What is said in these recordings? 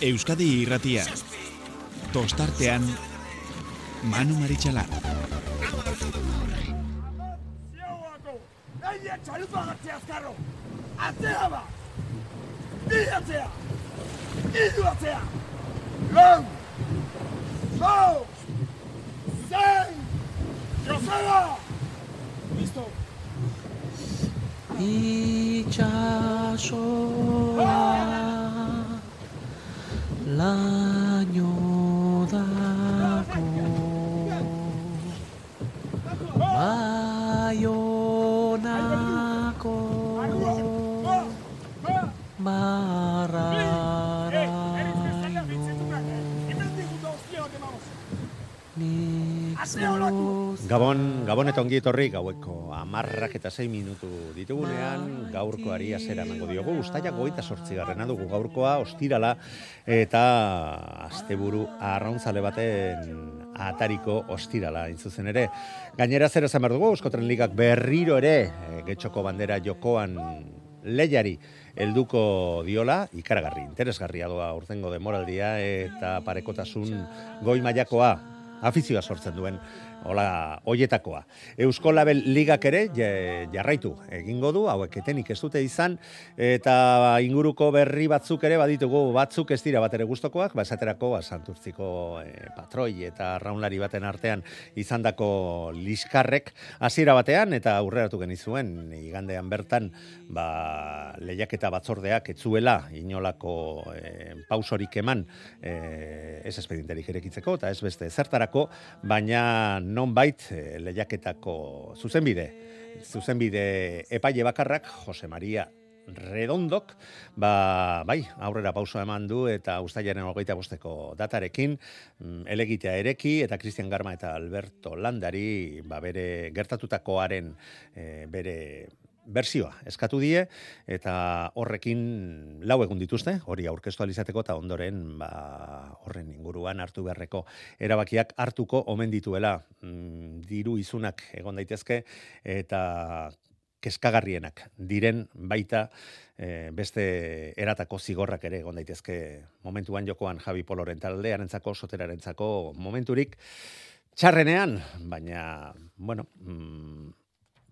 Euskadi irratia. Tostartean, Manu Maritxalar. Aia txalupa gatzea azkarro! Atzea ba! Bi atzea! Iru atzea! Lau! Lau! Zein! Joseba! Listo! itxasoa laino dako baionako barraraino nik zuz Gabon, Gabon eta ongi etorri gaueko amarrak eta sei minutu ditugunean gaurkoari azera emango diogu. Uztaiak goita sortzigarrena dugu gaurkoa, ostirala eta asteburu arrauntzale baten atariko ostirala intzuzen ere. Gainera zer esan behar dugu, Euskotren Ligak berriro ere eh, getxoko bandera jokoan lehiari helduko diola, ikaragarri, interesgarria doa urtengo demoraldia eta parekotasun goi mailakoa afizioa sortzen duen Hola, hoietakoa. Eusko Label Ligak ere ja- jarraitu egingo du, hauek etenik ez dute izan, eta inguruko berri batzuk ere baditugu batzuk ez dira batere gustokoak, ba esaterako ba, Santurtziko eh, patroi eta raunlari baten artean izandako liskarrek hasiera batean eta aurreratu genizuen igandean bertan ba, lehiaketa batzordeak etzuela inolako eh, pausorik eman eh, ez espedienterik erekitzeko eta ez beste zertarako, baina nonbait eh, lehiaketako zuzenbide, zuzenbide epaile bakarrak Jose Maria Redondok, ba, bai, aurrera pausoa eman du eta ustailaren hogeita bosteko datarekin, mm, elegitea ereki eta Cristian Garma eta Alberto Landari ba, bere gertatutakoaren eh, bere bersioa eskatu die eta horrekin lau egun dituzte, hori aurkeztu alizateko eta ondoren ba, horren inguruan hartu beharreko erabakiak hartuko omen dituela. Mm, diru izunak egon daitezke eta kezkagarrienak diren baita eh, beste eratako zigorrak ere egon daitezke. Momentuan jokoan Javi Poloren taldearentzako, soterarentzako momenturik txarrenean, baina, bueno, mm,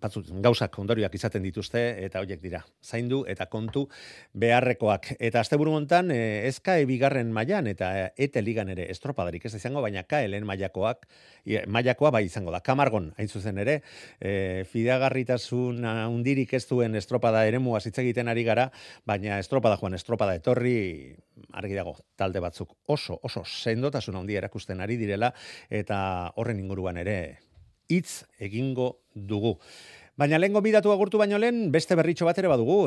batzuk gauzak ondorioak izaten dituzte eta hoiek dira. Zaindu eta kontu beharrekoak. Eta asteburu hontan eh, ezka bigarren mailan eta ete ligan ere estropadarik ez izango, baina kaelen mailakoak i- mailakoa bai izango da. Kamargon hain zuzen ere, e, fidagarritasun handirik ez duen estropada eremua hitz egiten ari gara, baina estropada joan, estropada etorri argi dago talde batzuk oso oso sendotasun handia erakusten ari direla eta horren inguruan ere hitz egingo dugu. Baina lehen bidatu agurtu baino lehen, beste berritxo bat ere badugu,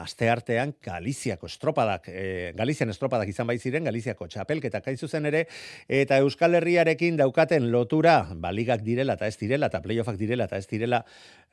aste artean Galiziako estropadak, e, Galizian estropadak izan bai ziren, Galiziako txapelketak hain zuzen ere, eta Euskal Herriarekin daukaten lotura, baligak direla eta ez direla, eta playoffak direla eta ez direla,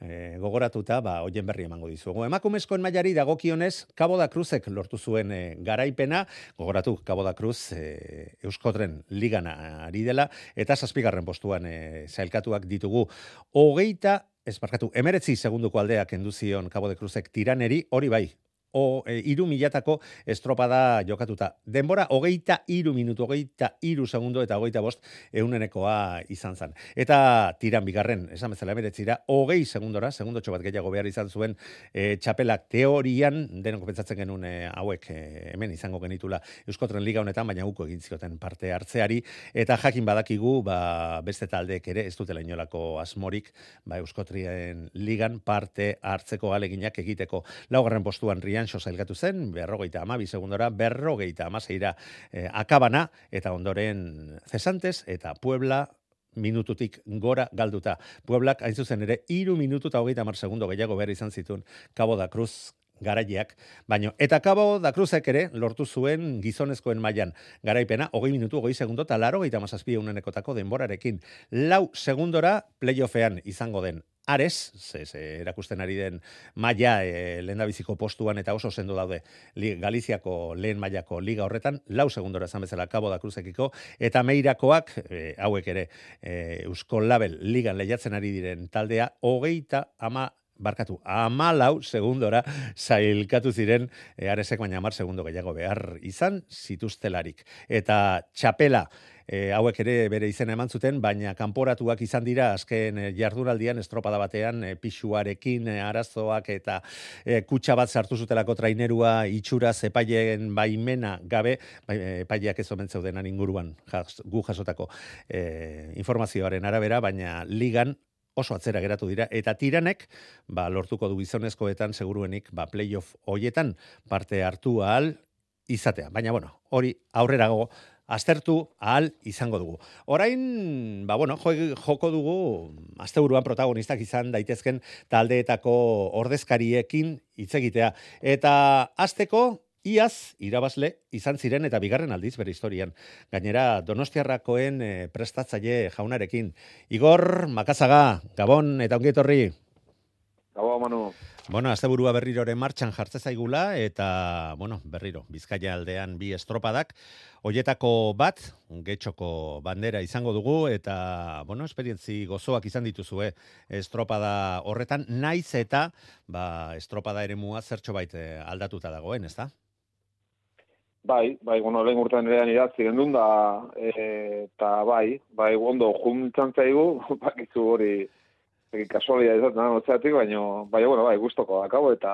e, gogoratuta, ba, hoien berri emango dizugu. Emakumezkoen mailari dagokionez, Cabo da Cruzek lortu zuen e, garaipena, gogoratu, Cabo da Cruz e, Euskotren ligan ari dela, eta zazpigarren postuan e, zailkatuak ditugu. Hogeita, ez barkatu, emeretzi segunduko aldeak enduzion Cabo de Cruzek tiraneri, hori bai, o e, iru milatako estropada jokatuta. Denbora, hogeita iru minutu, hogeita iru segundo eta hogeita bost eunenekoa izan zen. Eta tiran bigarren, esan bezala emeretzira, hogei segundora, segundotxo bat gehiago behar izan zuen e, txapelak teorian, denok pentsatzen genuen e, hauek e, hemen izango genitula Euskotren Liga honetan, baina uko egin zioten parte hartzeari, eta jakin badakigu, ba, beste taldeek ere, ez dutela inolako asmorik, ba, Euskotrien Ligan parte hartzeko aleginak egiteko. Laugarren postuan Rianxo zailgatu zen, berrogeita amabi segundora, berrogeita amaseira eh, akabana, eta ondoren Cesantes eta Puebla minututik gora galduta. Pueblak hain zuzen ere, iru minutu eta hogeita mar segundo gehiago behar izan zituen Cabo da Cruz garaileak, baino eta Cabo da Cruzek ere lortu zuen gizonezkoen mailan garaipena, hogei minutu, hogei segundo, eta laro gehieta mazazpi eunenekotako denborarekin. Lau segundora playoffean izango den Ares, ze, ze erakusten ari den maila e, lehendabiziko postuan eta oso sendo daude li, Galiziako lehen mailako liga horretan, lau segundora esan bezala Cabo da Cruzekiko, eta meirakoak, e, hauek ere, e, Eusko Label ligan lehiatzen ari diren taldea, hogeita ama barkatu, amalau segundora zailkatu ziren, e, aresek baina amar segundo gehiago behar izan zituztelarik. Eta txapela, e, hauek ere bere izena eman zuten, baina kanporatuak izan dira azken e, jardunaldian estropada batean e, pixuarekin e, arazoak eta e, kutsa bat sartu zutelako trainerua itxura zepaileen baimena gabe, bai, epaileak ez omen zeudenan inguruan jas, gu jasotako e, informazioaren arabera, baina ligan oso atzera geratu dira eta tiranek ba lortuko du gizonezkoetan seguruenik ba playoff hoietan parte hartu ahal izatea. Baina bueno, hori aurrerago aztertu ahal izango dugu. Orain, ba bueno, joko dugu asteburuan protagonistak izan daitezken taldeetako ordezkariekin hitz egitea eta asteko Iaz, irabazle, izan ziren eta bigarren aldiz bere historian. Gainera, donostiarrakoen e, prestatzaile jaunarekin. Igor, Makazaga, Gabon, eta ongietorri. Gabon, Manu. Bueno, azte burua berriroren martxan jartze zaigula, eta, bueno, berriro, bizkaia aldean bi estropadak, hoietako bat, getxoko bandera izango dugu, eta, bueno, esperientzi gozoak izan dituzue estropada horretan, naiz eta, ba, estropada ere mua zertxo baite aldatuta dagoen, ez da? Bai, bai, bueno, lehen urtean ere idatzi gendun da, e, eta bai, bai, ondo, juntan zaigu, bakizu hori, kasualia ez da, notzeatik, baina, bai, bueno, bai, guztoko dakau, eta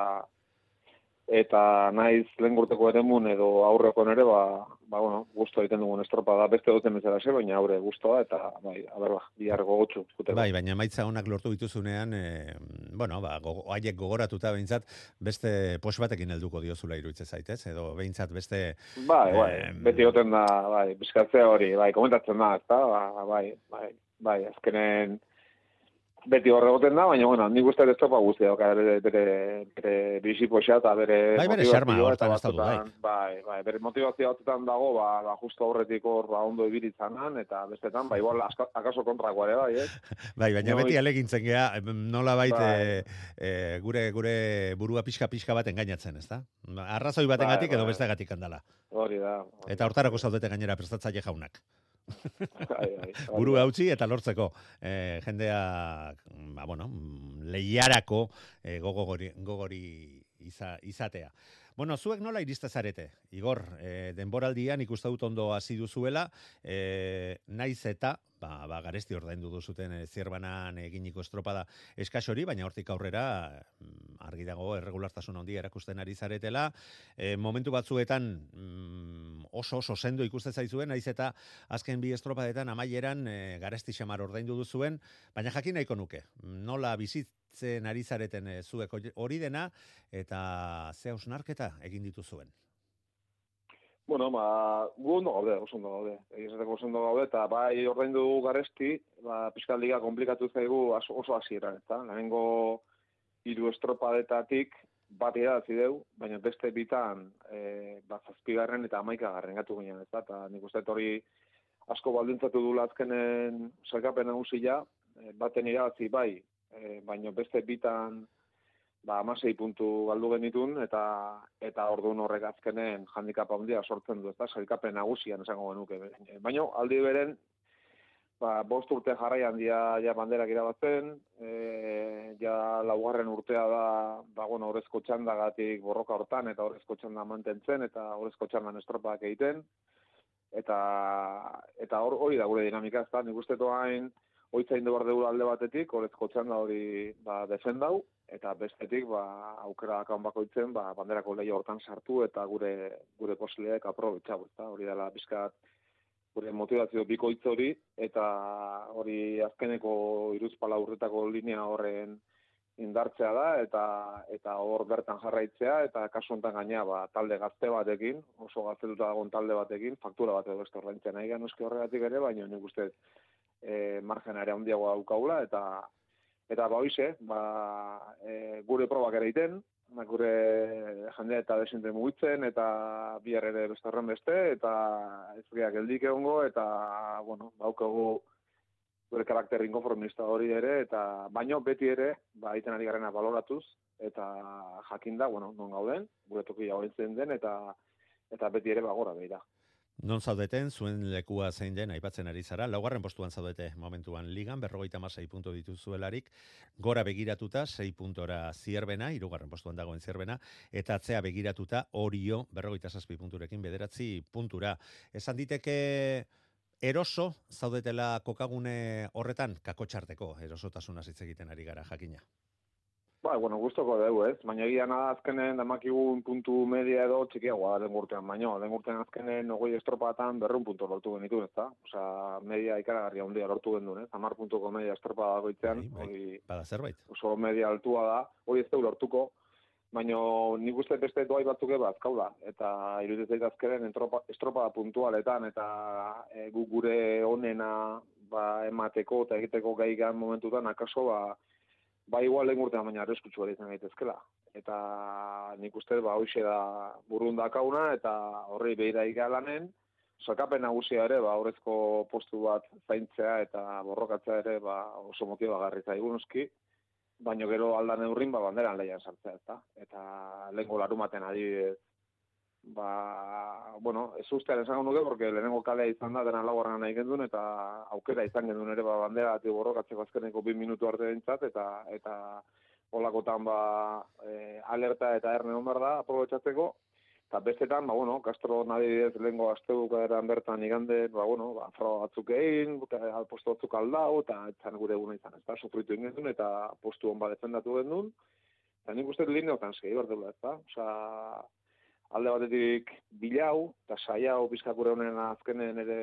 eta naiz lehen gurteko ere mun edo aurreko nere, ba, ba, bueno, guztu egiten dugun estropa da, beste duten bezala ze, baina aurre guztoa, eta, bai, aber, ba, bihar gogotxu. Bai, baina maitza honak lortu dituzunean, e, bueno, ba, gogo, haiek gogoratuta behintzat, beste pos batekin helduko diozula iruitze zaitez, edo behintzat beste... Bai, bai, beti goten da, bai, bizkatzea hori, bai, komentatzen da, eta, ba, bai, bai, bai, azkenen beti horre goten da, baina, bueno, nik uste ez topa guztia, oka, bere, bere, bere bisipo eta bere... Bai, bere xarma, horretan ez bai. Bai, bai, bere motivazioa horretan dago, ba, ba justo horretik hor, ba, ondo ibiritzanan, eta bestetan, ba, igual, akaso kontrakoa ere, bai, eh? bai, baina beti alegintzen gea, nola baita bai. e, gure, gure burua pixka-pixka bat engainatzen, ez da? Arrazoi baten gatik bai, edo bai. beste gatik handala. Hori da. Eta hortarako zaudete gainera prestatzaile jaunak. Buru hautsi eta lortzeko e, jendea ba, bueno, lehiarako e, gogori, gogori izatea. Bueno, zuek nola iriste zarete? Igor, e, denboraldian ikusten dut ondo hasi duzuela, e, naiz eta ba, ba garesti ordaindu duzuten e, zierbanan eginiko estropada eskas hori, baina hortik aurrera mm, argi dago erregulartasun handia erakusten ari zaretela. E, momentu batzuetan mm, oso oso sendo ikusten zaizuen, naiz eta azken bi estropadetan amaieran e, garesti xamar ordaindu duzuen, baina jakin nahiko nuke. Nola bizitzen ari zareten e, zuek hori dena eta ze hausnarketa egin dituzuen. Bueno, ba, gu ondo gaude, oso ondo gaude. Egizateko oso ondo gaude, eta bai ordein du garesti, ba, Piskal Liga komplikatu zaigu oso hasiera, eta lehenengo hiru estropadetatik bat idatzi deu, baina beste bitan e, ba, zazpigarren eta amaikagarren gatu ginen, eta, eta nik uste hori asko baldintzatu du azkenen salkapen nagusia, e, baten idatzi bai, e, baina beste bitan ba, amasei puntu galdu genitun, eta eta orduan horrek azkenen handikap handia sortzen du, ezta, sailkapen nagusian esango genuke. Baina, aldi beren, ba, bost urte jarrai handia ja banderak irabazten, e, ja laugarren urtea da, ba, bueno, horrezko txandagatik borroka hortan, eta horrezko txanda mantentzen, eta horrezko txandan estropak egiten, eta eta hori da gure dinamika, ezta, nik uste toain, oitzain duar alde batetik, horrezko txanda hori ba, defendau, eta bestetik ba aukera kan bakoitzen ba banderako leio hortan sartu eta gure gure posileak aprobetxa eta hori dela bizkat gure motivazio bikoitz hori eta hori azkeneko iruzpala urretako linea horren indartzea da eta eta hor bertan jarraitzea eta kasu hontan gaina ba talde gazte batekin oso gaztetuta dagoen talde batekin faktura bat edo beste ordaintzen nahi ganuske horregatik ere baina nik uste eh margen ere handiagoa daukagula eta Eta ba hoize, ba, e, gure probak ere egiten, ba, gure jendea eta desinte mugitzen, eta bihar ere beste horren beste, eta ez geldik egongo, eta, bueno, baukagu gure karakter inkonformista hori ere, eta baino beti ere, ba, egiten ari garena baloratuz, eta jakinda, bueno, non gauden, gure tokia hori den, eta eta beti ere bagora behira. Non zaudeten, zuen lekua zein den, aipatzen ari zara, laugarren postuan zaudete momentuan ligan, berrogeita masai punto dituzuelarik, gora begiratuta, sei puntora zierbena, irugarren postuan dagoen zierbena, eta atzea begiratuta, orio, berrogeita zazpi punturekin, bederatzi puntura. Esan diteke, eroso zaudetela kokagune horretan, kakotxarteko, erosotasuna hitz egiten ari gara, jakina. Ba, bueno, gustoko dugu, ez? Baina egia nada azkenen damakigun puntu media edo txikiagoa da den urtean, baina den urtean azkenen ogoi estropatan berrun puntu lortu genitu, ez da? Osa, media ikaragarria handia lortu gendu, ez? Amar puntuko media estropada goitzean, Bai, bai, hori Bada zerbait. oso media altua da, hori ez du lortuko, baina nik uste beste doai batzuk eba azkaula, eta iruditzen zait azkeren entropa, estropada puntualetan, eta e, gu gure onena ba, emateko eta egiteko gai gan momentutan, akaso ba, ba igual lehen urtean baina arriskutsu ere izan gaitezkela. Eta nik uste ba hoxe da burun dakauna eta horri behira ikalanen, sakapen nagusia ere ba aurrezko postu bat zaintzea eta borrokatzea ere ba oso motibagarri zaigu noski, baino gero aldan eurrin ba banderan leian sartzea, ezta? Eta lehengo larumaten adibidez ba, bueno, ez ustean esango nuke, porque lehenengo kalea izan da, dena laugarren nahi gendun, eta aukera izan gendun ere, ba, bandera ati borrokatzeko azkeneko bi minutu arte dintzat, eta, eta olakotan, ba, e, alerta eta erne honbar da, aprobetsatzeko, eta bestetan, ba, bueno, Castro nadidez lehengo asteuka eran bertan igande, ba, bueno, ba, froga batzuk egin, postu batzuk aldau, eta etzan gure eguna izan, ez da, sufritu ingezun, eta postu hon bat defendatu gendun, eta nik uste lineotan segi berdela, ez da, osea, alde batetik bilau, eta saiau bizkakure honen azkenen ere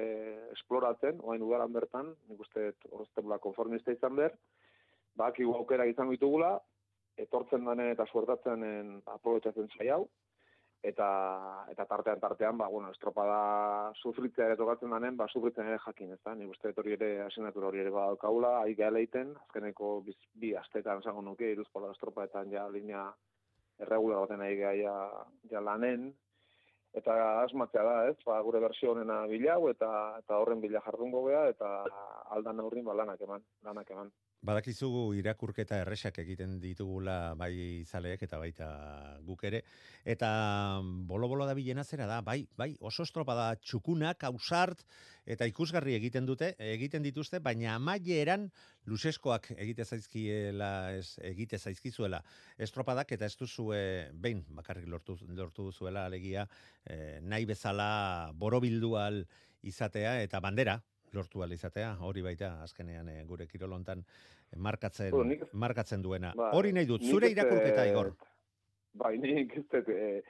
esploratzen, oain udaran bertan, nik uste horreztebula konformista izan ber, bakigu aukera izango ditugula, etortzen danen eta suertatzenen aprobetsatzen saiau, eta eta tartean tartean ba bueno estropada sufritzea ere tokatzen danen ba sufritzen ere jakin ezta? Ni uste hori ere asignatura hori ere badaukaula ai galeiten azkeneko biz, bi astetan esango nuke iruzpola estropadetan ja linea erregular baten nahi ja, ja lanen, eta asmatzea da, ez, ba, gure versio honena bilau, eta, eta horren bila jardungo gea, eta aldan aurrin ba, lanak eman, lanak eman. Badakizugu irakurketa erresak egiten ditugula bai zaleek eta baita guk ere. Eta bolo-bolo da bilena zera da, bai, bai, oso estropada txukunak, ausart, eta ikusgarri egiten dute, egiten dituzte, baina amaieran luseskoak egite zaizkiela, ez, egite zaizkizuela estropadak, eta ez duzue, behin, bakarrik lortu, lortu duzuela alegia, eh, nahi bezala borobildual izatea, eta bandera, lortu izatea, hori baita azkenean e, gure kirolontan markatzen, Bueno, nik- markatzen duena. Bai, hori nahi dut, zure irakurketa eh, igor. Bai, nik ez dut, eh,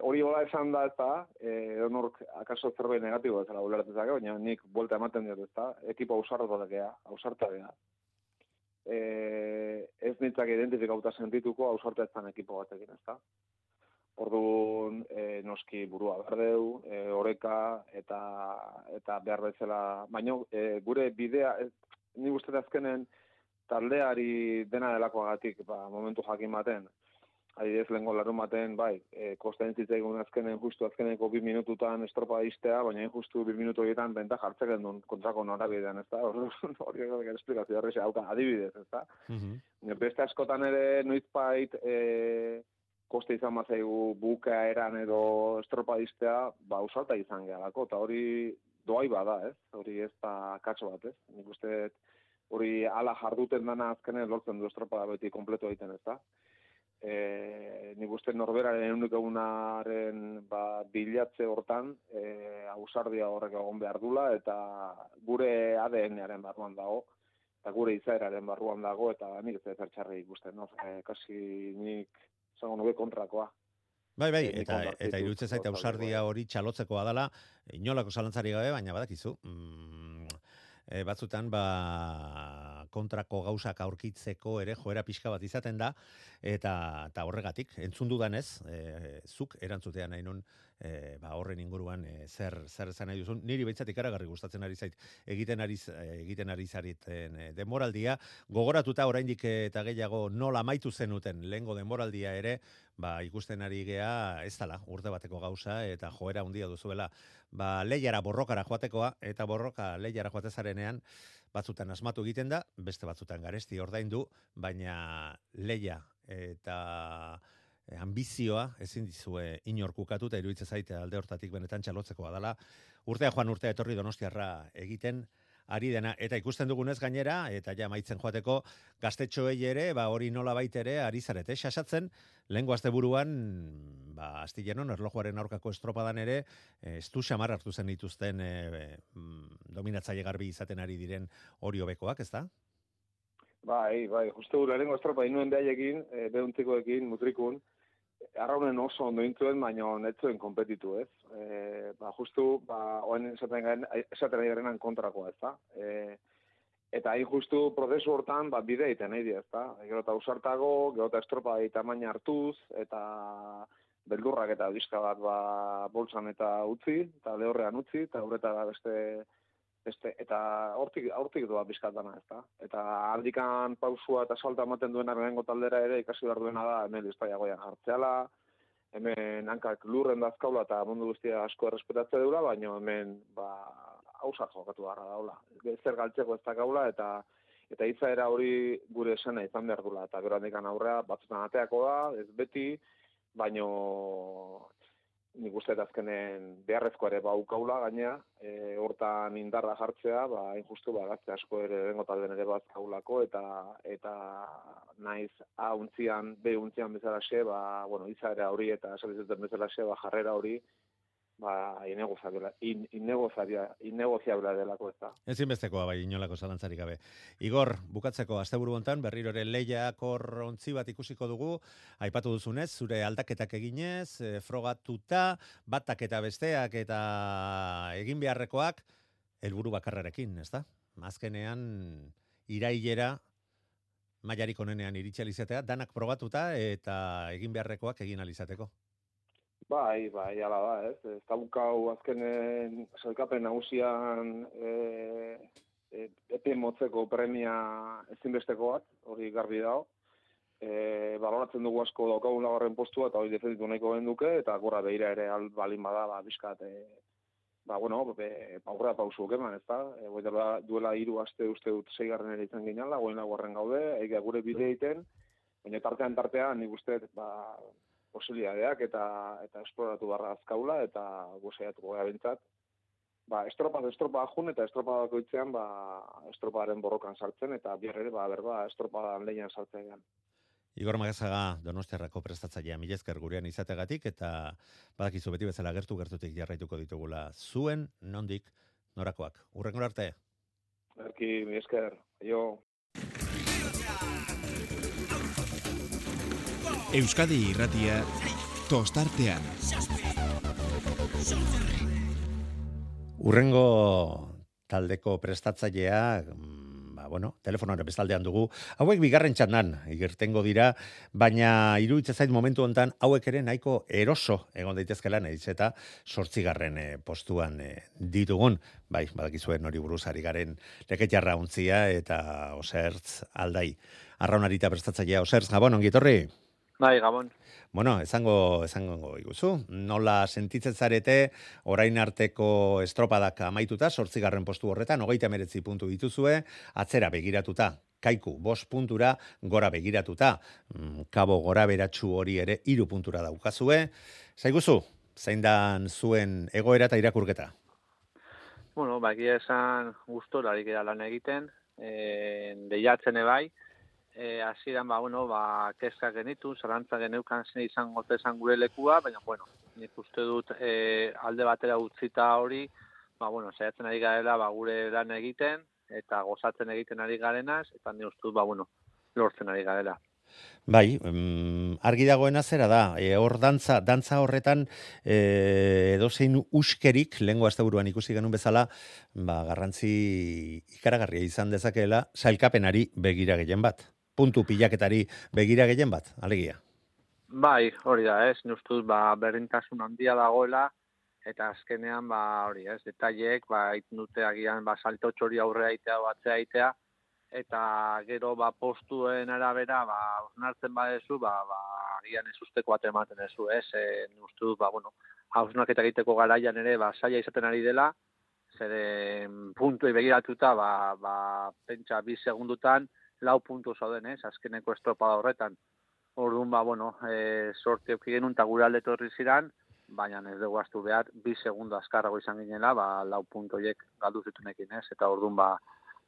hori hola esan da ez da, eh, edonork akaso zerbait negatibo ez dela ulertzezake, baina nik buelta ematen diot ez da, ekipo ausarta da. Eh, ez nintzak identifikauta sentituko ausarta ez ekipo batekin ez da. Orduan, e, noski burua berdeu, e, oreka eta eta behar bezala, baino e, gure bidea, ez, ni uste azkenen taldeari dena delakoagatik, ba, momentu jakin baten, adidez lehenko larun baten, bai, e, kosten zitzaigun azkenen justu azkeneko bi minututan estropa iztea, baina justu bi minutu egiten benta jartzen duen kontrako norabidean, ez da? Hori esplikazio hauka, adibidez, ez da? Mhm. Beste askotan ere noizbait e, koste izan bazaigu buka eran edo estropadistea, ba, usalta izan gehalako, eta hori doai bada, ez? Hori ez da katso bat, ez? Nik uste hori ala jarduten dana azkenen lortzen du estropada beti kompleto egiten, ez da? E, nik uste norberaren egunik egunaren ba, bilatze hortan e, ausardia horrek egon behar dula, eta gure ADN-aren barruan dago, eta gure izaeraren barruan dago, eta nik ez dut txarri ikusten, no? E, kasi nik zango nuke kontrakoa. Bai, bai, eta, eta iruditzen zait gauza ausardia hori, hori txalotzekoa dela, inolako zalantzari gabe, baina badakizu, mm, e, batzutan ba, kontrako gauzak aurkitzeko ere joera pixka bat izaten da, eta, eta horregatik, entzun dudanez, e, zuk erantzutea nahi nun, e, ba, horren inguruan e, zer, zer esan nahi duzun, niri behintzat ikaragarri gustatzen ari zait, egiten ari, z- e, egiten ari zariten e, demoraldia, gogoratuta oraindik eta gehiago nola amaitu zenuten lehengo demoraldia ere, ba, ikusten ari gea ez dala, urte bateko gauza, eta joera handia duzuela, ba, lehiara borrokara joatekoa, eta borroka lehiara joatezarenean, batzutan asmatu egiten da, beste batzutan garesti ordaindu, baina leia eta ambizioa ezin dizue inorkukatu eta iruditzen zaite alde hortatik benetan txalotzeko badala. Urtea joan urtea etorri donostiarra egiten ari dena. Eta ikusten dugunez gainera eta ja maitzen joateko gaztetxoei ere ba hori nola ere ari zarete. Xasatzen lehengo asteburuan ba astillenon erlojuaren aurkako estropadan ere eh, ez du xamar hartu zen dituzten e, dominatzaile garbi izaten ari diren hori hobekoak ezta? Bai, bai, justu lehenengo estropa inuen behaiekin, e, behuntzikoekin, mutrikun, arraunen oso ondo intuen, baina netzuen kompetitu, ez? E, ba, justu, ba, oen esaten, garen, esaten garen kontrakoa, ez da? E, eta hain justu prozesu hortan, ba, bide egiten nahi ez da? Gero eta usartago, gero eta estropa eta hartuz, eta beldurrak eta bizka bat ba, bolsan eta utzi, eta lehorrean utzi, eta horreta beste beste eta hortik hortik doa bizkat dana, ezta? Eta aldikan pausua eta salta ematen duena lehengo taldera ere ikasi behar duena da hemen listaiagoian hartzeala, hemen hankak lurren dazkaula eta mundu guztia asko errespetatze dula, baina hemen ba hausa jokatu gara daula. Zer galtzeko ez gaula eta eta izaera hori gure esena izan behar dula. Eta gero handikan aurrea batzutan ateako da, ez beti, baino nik uste azkenen beharrezko ere baukaula gainea, e, hortan indarra jartzea, ba, injustu ba, gazte asko ere dengo talden ere bat kaulako, eta, eta naiz A untzian, B untzian bezala xe, ba, bueno, izaera hori eta esabizetan bezala xe, ba, jarrera hori, ba, inegozabila, in, inegoziabila delako ez da. Ezin bestekoa bai, inolako zalantzarik gabe. Igor, bukatzeko, asteburu hontan berriro ere lehiak ontzi bat ikusiko dugu, aipatu duzunez, zure aldaketak eginez, e, frogatuta, batak eta besteak eta egin beharrekoak, helburu bakarrarekin, ez da? Azkenean, irailera, maiarik onenean iritxalizatea, danak probatuta eta egin beharrekoak egin alizateko. Bai, bai, ala da, ez. Ez daukau azkenen salkapen nagusian e, e, epe motzeko premia ezinbestekoak, hori garbi dago. E, baloratzen dugu asko daukagun lagarren postua eta hori defenditu nahiko duke, eta gora behira ere al, balin bada, ba, bizkat, e, ba, bueno, be, aurra pausu eman, ez da? E, dela, duela hiru aste uste dut zeigarren ere izan ginen, lagoen lagarren gaude, eiga gure bide egiten, baina tartean tartean nik uste, ba, posibilidadeak eta eta esploratu barra azkaula eta gozaiatuko gara bintzat. Ba, estropa, estropa jun eta estropa bakoitzean ba, estroparen borrokan sartzen eta bier ere ba, berba estropa lehian sartzen. Igor Magazaga Donostiarrako prestatzailea milezker gurean izategatik eta badakizu beti bezala gertu gertutik jarraituko ditugula zuen nondik norakoak. Urrengo arte. Erki, milezker. Jo. Euskadi irratia tostartean. Urrengo taldeko prestatzailea, mm, ba, bueno, telefonoan bestaldean dugu. Hauek bigarren txandan, igertengo dira, baina iruditzen zait momentu hontan hauek ere nahiko eroso egon daitezkela nahiz eta sortzigarren e, postuan e, ditugun. Bai, badakizuen hori buruzari garen leketjarra untzia eta osertz aldai. Arraunarita prestatzailea osertz, gabon, ongitorri? Bai, Gabon. Bueno, esango, esango iguzu. Nola sentitzen zarete orain arteko estropadak amaituta, sortzigarren postu horretan, hogeita meretzi puntu dituzue, atzera begiratuta, kaiku, bos puntura, gora begiratuta, mm, kabo gora beratxu hori ere, iru puntura daukazue. Zaiguzu, zein dan zuen egoera eta irakurketa? Bueno, bakia esan guztorarik lan egiten, e, deiatzen ebai, eh hasieran ba bueno ba kezka genitu zarantza geneukan zen izango izan gure lekua baina bueno nik uste dut e, alde batera utzita hori ba bueno saiatzen ari garela ba gure lan egiten eta gozatzen egiten ari garenaz eta ni uste dut ba bueno lortzen ari garela. Bai, argi dagoena zera da, e, hor dantza, dantza horretan e, edozein uskerik, lehenko asteburuan ikusi genuen bezala, ba, garrantzi ikaragarria izan dezakeela, sailkapenari begira gehien bat puntu pilaketari begira gehien bat, alegia. Bai, hori da, ez, nustuz, ba, berdintasun handia dagoela, eta azkenean, ba, hori, ez, detaileek, ba, dute agian, ba, salto txori aurre aitea, batzea aitea, eta gero, ba, postuen arabera, ba, onartzen badezu, ba, ba, agian ez usteko bat ematen ezu, ez, e, nustuz, ba, bueno, hausnak eta egiteko garaian ere, ba, saia izaten ari dela, zere puntu begiratuta, ba, ba, pentsa, bi segundutan, lau puntu zauden, ez, azkeneko estropada horretan. Orduan, ba, bueno, e, sorte euki genuen eta gure alde torri ziran, baina ez dugu astu behar, bi segundo azkarrago izan ginela, ba, lau puntoiek galdu zitunekin, ez? Eta orduan, ba,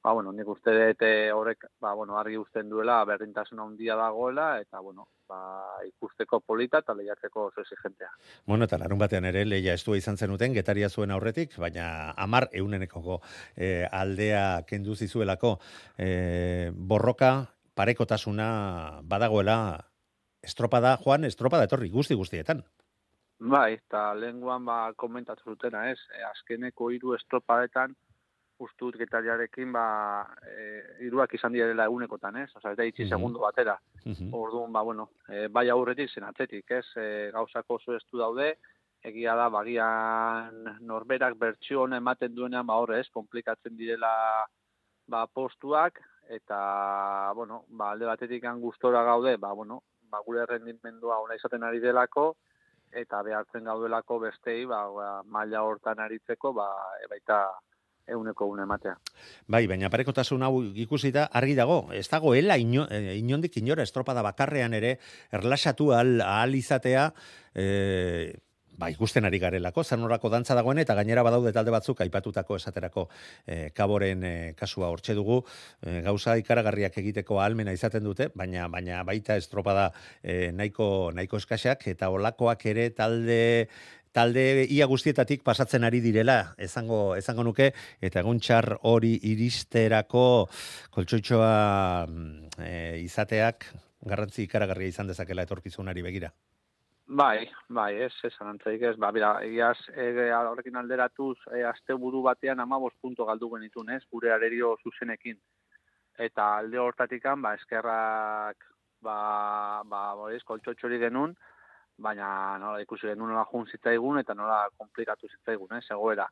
ba, bueno, nik uste dut eh, horrek, ba, bueno, argi usten duela, berdintasuna handia dagoela, eta, bueno, ba, ikusteko polita eta lehiatzeko oso exigentea. Bueno, eta larun batean ere, leia estua izan zenuten, getaria zuen aurretik, baina amar euneneko e, aldea kendu zizuelako. E, borroka, parekotasuna badagoela, estropada, Juan, estropada etorri, guzti guztietan. Bai, eta lenguan ba, komentatu zutena, ez? E, azkeneko hiru estropadetan, ustut getariarekin, ba, e, iruak izan direla egunekotan, ez? Osa, eta itzi mm segundo batera. Mm Orduan, ba, bueno, e, bai aurretik zen atzetik, ez? E, gauzako oso estu daude, egia da, bagian norberak bertsioen ematen duenean, ba, horre, ez? Komplikatzen direla, ba, postuak, eta, bueno, ba, alde batetik gustora gaude, ba, bueno, ba, gure rendimendua ona izaten ari delako, eta behartzen gaudelako bestei ba, ba, maila hortan aritzeko ba baita euneko une ematea. Bai, baina parekotasun hau ikusita argi dago, ez dagoela ino, eh, inondik inora estropada bakarrean ere erlaxatu al, al izatea eh, ba, ikusten ari garelako, zer norako dantza dagoen, eta gainera badaude talde batzuk aipatutako esaterako e, kaboren e, kasua hortxe dugu, e, gauza ikaragarriak egiteko almena izaten dute, baina baina baita estropada e, nahiko, nahiko eskaxak, eta olakoak ere talde talde ia guztietatik pasatzen ari direla, ezango, ezango nuke, eta egun txar hori iristerako koltsoitxoa e, izateak garrantzi ikaragarria izan dezakela etorkizunari begira. Bai, bai, ez, ez, antzaik ez, ba, bera, egiaz, e, horrekin alderatuz, e, azte buru batean amabos punto galdu genitun, ez, gure arerio zuzenekin. Eta alde hortatikan, ba, eskerrak, ba, ba, ez, koltxotxori genuen, baina nola ikusi genuen nola jun zitzaigun, eta nola komplikatu zitzaigun, ez, egoera.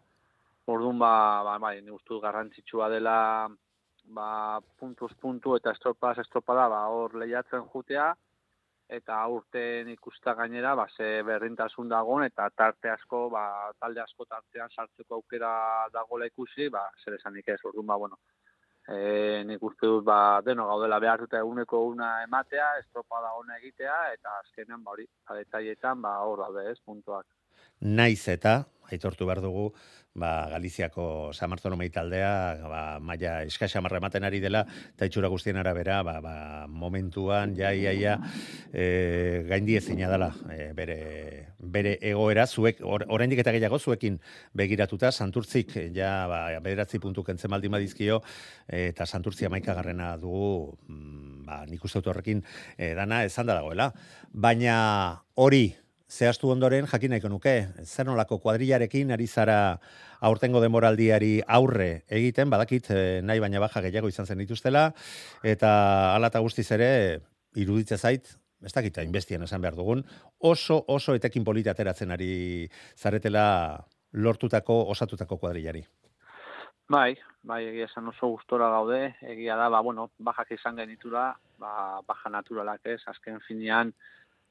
Orduan, ba, ba, bai, ni ustu garrantzitsua dela, ba, puntuz puntu eta estropaz estropada, ba, hor lehiatzen jutea, eta urten ikusta gainera ba ze berrintasun dagoen eta tarte asko ba talde asko tartean sartzeko aukera dagoela ikusi ba zer esanik ez ordun ba bueno eh nik uste dut ba deno gaudela behartuta eguneko una ematea estropada ona egitea eta azkenean ba hori ba ba hor daude ez puntuak naiz eta aitortu behar dugu ba, Galiziako Samartono taldea ba, maia eskaxa ematen ari dela, eta itxura guztien arabera, ba, ba, momentuan, ja, ja, ja, e, gaindi ezina dela, e, bere, bere egoera, zuek, or, oraindik eta gehiago zuekin begiratuta, santurtzik, ja, ba, bederatzi puntu kentzen baldin badizkio, eta santurtzia maika garrena dugu, mm, ba, nik uste horrekin e, dana, ezan da dagoela. Baina hori, zehaztu ondoren jakin nahiko nuke, zer nolako kuadrilarekin ari zara aurtengo demoraldiari aurre egiten, badakit eh, nahi baina baja gehiago izan zen dituztela, eta alata guztiz ere, iruditza zait, ez dakita inbestien esan behar dugun, oso, oso etekin polita ateratzen ari zaretela lortutako, osatutako kuadrilari. Bai, bai, egia esan oso gustora gaude, egia da, ba, bueno, bajak izan genitura, ba, baja naturalak ez, azken finean,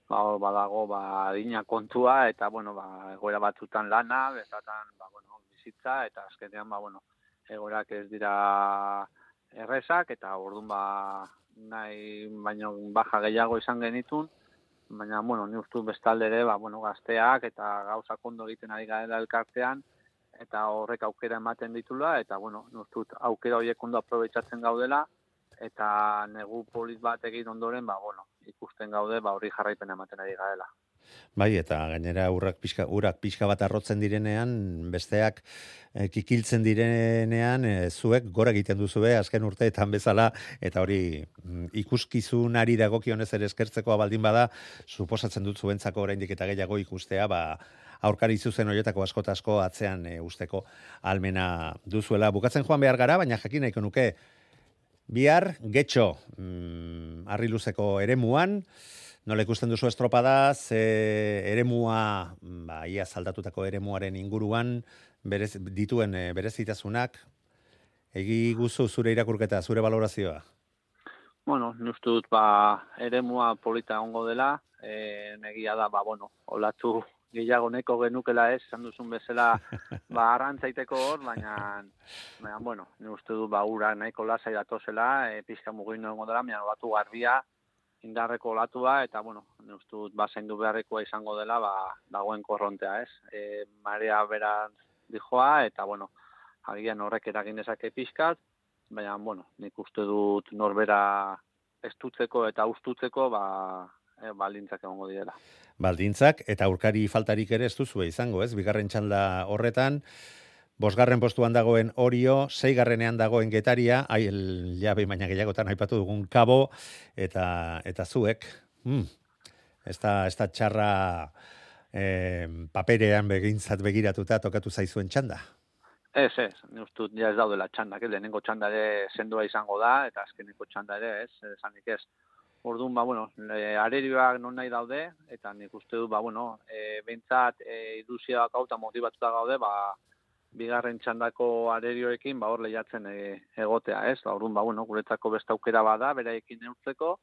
ba, badago ba adina kontua eta bueno ba egoera batzutan lana bezatan ba bueno bizitza eta azkenean ba bueno egoerak ez dira erresak eta ordun ba nahi baino baja gehiago izan genitun. Baina bueno ni ustu bestalde ere ba bueno gazteak eta gauza kondo egiten ari garela elkartean eta horrek aukera ematen ditula eta bueno ni aukera horiek ondo aprobetxatzen gaudela eta negu polit bat egin ondoren, ba, bueno, ikusten gaude, ba, hori jarraipen ematen ari gaela. Bai, eta gainera urrak pixka, urak pixka bat arrotzen direnean, besteak e, kikiltzen direnean, e, zuek gora egiten duzue azken urteetan bezala, eta hori mm, ikuskizunari dagokionez ere eskertzekoa baldin bada, suposatzen dut zuentzako oraindik eta gehiago ikustea, ba, aurkari zuzen horietako asko atzean e, usteko almena duzuela. Bukatzen joan behar gara, baina jakin nahiko nuke, Bihar, getxo, mm, arri luzeko eremuan, nola ikusten duzu estropada, ze eremua, ba, ia saldatutako eremuaren inguruan, berez, dituen e, berezitasunak, egi guzu zure irakurketa, zure valorazioa? Bueno, nustu dut, ba, eremua polita ongo dela, e, negia da, ba, bueno, olatu gehiago neko genukela ez, esan duzun bezala, ba, arrantzaiteko hor, baina, baina, bueno, ni uste du, ba, ura nahiko lasai datozela, e, pizka muguin nago dela, mian batu garbia, indarreko olatua, eta, bueno, ne uste dut, ba, zaindu beharrekoa izango dela, ba, dagoen korrontea, ez? E, marea beran dijoa, eta, bueno, agian horrek eragin dezake pixkat, baina, bueno, nik uste dut norbera estutzeko eta ustutzeko, ba, e, baldintzak egongo direla. Baldintzak, eta aurkari faltarik ere ez duzue izango, ez? Bigarren txanda horretan, bosgarren postuan dagoen Orio, seigarrenean dagoen Getaria, ai, ja, behin baina gehiagotan aipatu dugun Kabo, eta, eta zuek, mm, ez da, ez da txarra eh, paperean begintzat begiratuta tokatu zaizuen txanda. Ez, ez, ni uste dut, ja ez daudela txanda, que lehenengo txanda ere sendoa izango da, eta azkeneko txanda ere, ez, esanik ez. Orduan, ba, bueno, e, arerioak non nahi daude, eta nik uste dut, ba, bueno, e, bentsat, e, ilusioak hau eta motivatuta gaude, ba, bigarren txandako arerioekin, ba, hor lehiatzen e, egotea, ez? Ba, orduan, ba, bueno, guretzako beste aukera bada, beraiekin neurtzeko,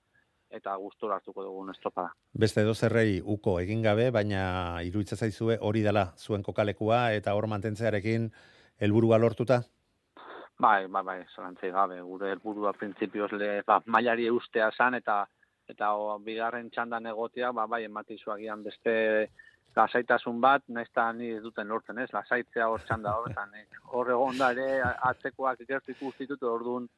eta gustura hartuko dugun estropada. Beste edo zerrei uko egin gabe, baina iruitza zaizue hori dela zuen kokalekua, eta hor mantentzearekin helburua lortuta? Bai, bai, bai, zalantzei gabe, gure helburua printzipioz le, ba, mailari eustea zan, eta eta o, bigarren txandan egotia, ba, bai, ematizu agian beste lasaitasun bat, nahizta ni ez duten lortzen, ez, lasaitzea hor txanda horretan, eh. hor egon da ere, atzekoak gertu ikustitutu, orduan,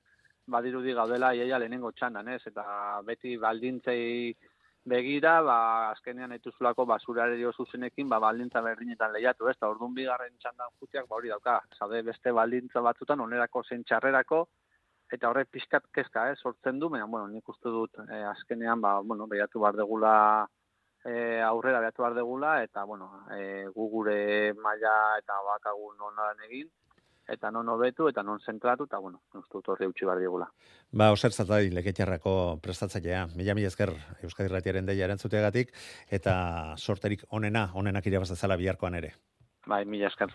badirudi gaudela iaia lehenengo txandan, ez, eta beti baldintzei begira, ba, azkenean etuzulako basurarerio zuzenekin, ba, baldintza berdinetan lehiatu, ez, eta orduan bigarren txandan jutiak, ba, hori dauka, zade beste baldintza batzutan, onerako zen txarrerako, eta horrek pixkat kezka, ez, sortzen du, baina, bueno, nik uste dut, eh, azkenean, ba, bueno, behiatu bar degula, eh, aurrera behiatu bar degula, eta, bueno, eh, gu gure maila eta bakagun nonaran egin, eta non hobetu eta non zentratu eta bueno, uste dut horri utzi bar digula. Ba, oser zatai leketxarrako prestatzailea. Mila mila esker Euskadi Ratiaren deia erantzuteagatik eta sorterik onena, onenak irabaz dezala biharkoan ere. Bai, mila esker.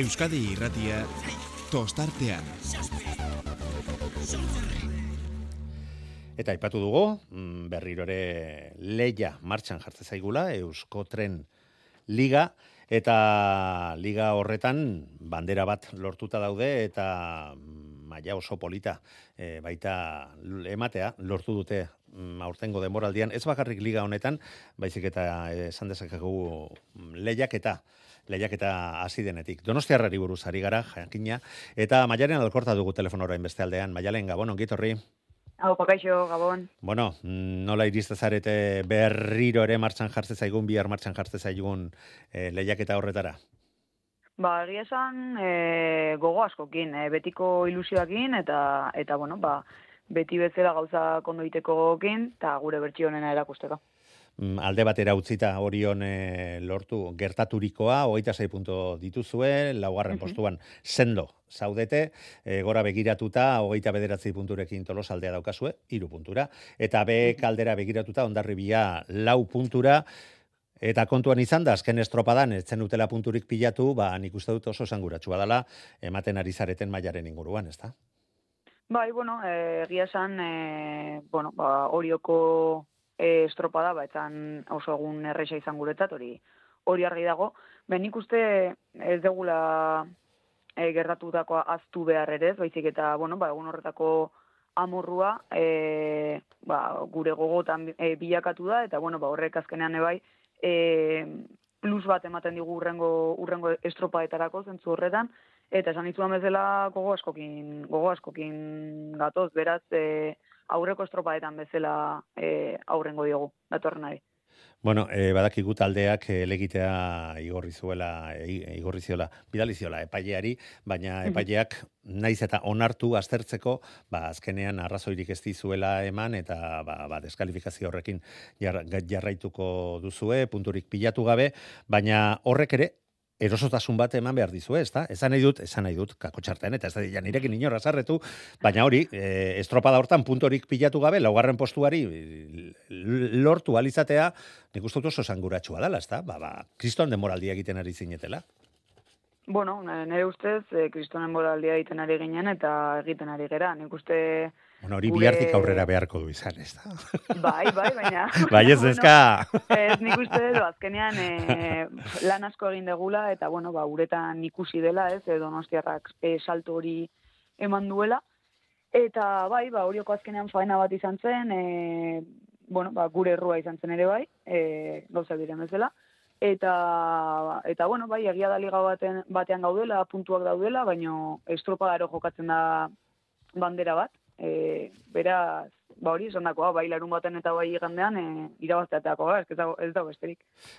Euskadi Irratia tostartean. Eta aipatu dugu, mm, berriro ere leia martxan jartze zaigula, Eusko Tren Liga, eta liga horretan bandera bat lortuta daude, eta maila oso polita e, baita ematea lortu dute mm, aurtengo denboraldian, ez bakarrik liga honetan, baizik eta esan dezakegu lehiak eta lehiak eta hasi denetik. Donostiarrari buruz ari gara, jakina, eta mailaren alkorta dugu telefonorain beste aldean. Mailaren, gabon, ongitorri. Hau, pakaixo, Gabon. Bueno, nola iriste zarete berriro ere martxan jartze zaigun, bihar martxan jartze zaigun e, lehiaketa horretara? Ba, egia esan e, gogo askokin, e, betiko ilusioakin, eta, eta bueno, ba, beti bezala gauza kondo iteko gogokin, eta gure honena erakusteko. Mm, alde batera utzita Orion e, lortu gertaturikoa, hogeita zei punto dituzue, laugarren postuan sendo zaudete, e, gora begiratuta, hogeita bederatzi punturekin tolos aldea daukazue, iru puntura, eta be kaldera begiratuta, ondarribia lau puntura, Eta kontuan izan da, azken estropadan, etzen utela punturik pilatu, ba, nik uste dut oso zanguratsua dela, ematen ari zareten mailaren inguruan, ez da? Bai, bueno, egia esan, e, bueno, ba, orioko e, estropada, ba, etzan oso egun erresa izan guretzat, hori hori argi dago. Ben uste ez degula e, gertatutakoa aztu behar ere, baizik eta, bueno, ba, egun horretako amorrua e, ba, gure gogotan e, bilakatu da, eta, bueno, ba, horrek azkenean ebai, e, plus bat ematen digu urrengo, urrengo estropaetarako zentzu horretan, eta esan izuan bezala gogo askokin, gogo askokin gatoz, beraz, e, aurreko estropaetan bezala e, aurrengo diogu, datorrenari. Bueno, e, badakigu taldeak e, legitea igorri zuela, e, igorri ziola, bidali ziola epaileari, baina epaileak naiz eta onartu aztertzeko, ba, azkenean arrazoirik ez dizuela eman, eta ba, ba, deskalifikazio horrekin jarraituko duzue, punturik pilatu gabe, baina horrek ere erosotasun bat eman behar dizu, ez da? Ezan nahi dut, ezan nahi dut, kako txartean, eta ez da dira nirekin inora zarretu, baina hori, e, estropada hortan puntorik pilatu gabe, laugarren postuari lortu alizatea, nik uste oso sanguratsua dela, ez da? Ba, ba, kriston demoraldia egiten ari zinetela. Bueno, nire ustez, e, kristonen moraldia egiten ari ginen, eta egiten ari gera. Nik uste... Bueno, hori gure... bihartik aurrera beharko du izan, ez da? Bai, bai, baina... bai, ez dezka! ez nik uste edo, azkenean e, lan asko egin degula, eta, bueno, ba, uretan ikusi dela, ez, edo nostiarrak e, salto hori eman duela, Eta bai, ba, horioko azkenean faena bat izan zen, e, bueno, ba, gure errua izan zen ere bai, e, gauza diren bezala. Eta, eta bueno, bai, egia da liga baten, batean gaudela, puntuak daudela, baino estropadaro jokatzen da bandera bat. E, beraz, ba hori esan dakoa, bai larun baten eta bai igandean e, irabazteatako, ez, ez, dago, ez dago besterik.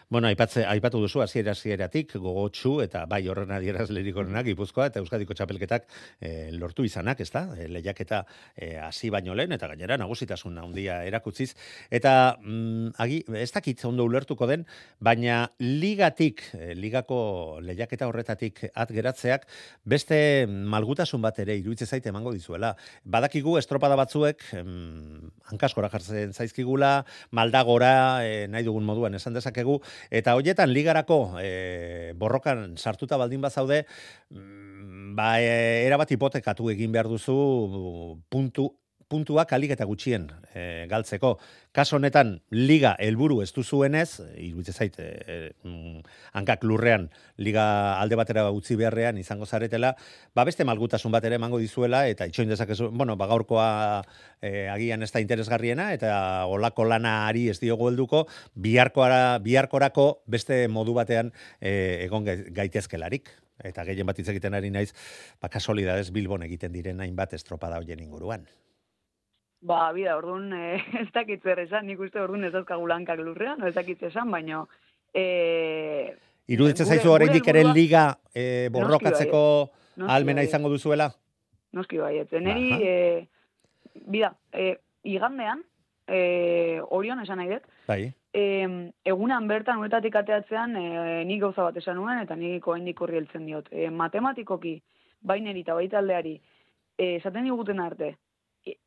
Bueno, aipatze, aipatu duzu hasiera hasieratik gogotsu eta bai horren adierazlerik honenak Gipuzkoa eta Euskadiko txapelketak e, lortu izanak, ezta? E, lehiaketa e, hasi baino lehen eta gainera nagusitasun handia erakutziz eta mm, agi ez dakit ondo ulertuko den, baina ligatik, e, ligako lehiaketa horretatik at geratzeak beste malgutasun bat ere iruditzen zaite emango dizuela. Badakigu estropada batzuek mm, hankaskora jartzen zaizkigula, maldagora, e, nahi dugun moduan esan dezakegu, eta hoietan ligarako e, borrokan sartuta baldin bazaude, mm, ba, e, erabat hipotekatu egin behar duzu puntu puntuak alik eta gutxien e, galtzeko. Kaso honetan, liga helburu ez duzuenez, iruditzen zait, e, hankak lurrean liga alde batera utzi beharrean izango zaretela, ba beste malgutasun bat ere emango dizuela, eta itxoin dezakezu, bueno, ba gaurkoa e, agian ez da interesgarriena, eta olako lana ari ez diogu helduko, biharkoara, biharkorako beste modu batean e, egon gaitezkelarik eta gehien bat hitz egiten ari naiz, ba kasolidades Bilbon egiten diren hainbat estropada hoien inguruan. Ba, bida, orduan, e, ez dakit zer esan, nik uste orduan ez dazkagu lankak lurrean, no ez dakit esan, baino... E, Iruditzen zaizu oraindik ere liga e, borrokatzeko almena izango duzuela? Noski bai, ez. Neri, e, bida, e, igandean, e, orion esan nahi dut, bai. e, egunan bertan uretatik ateatzean e, nik gauza bat esan nuen, eta nik oraindik horri heltzen diot. E, matematikoki, baineri eta baitaldeari, esaten diguten arte,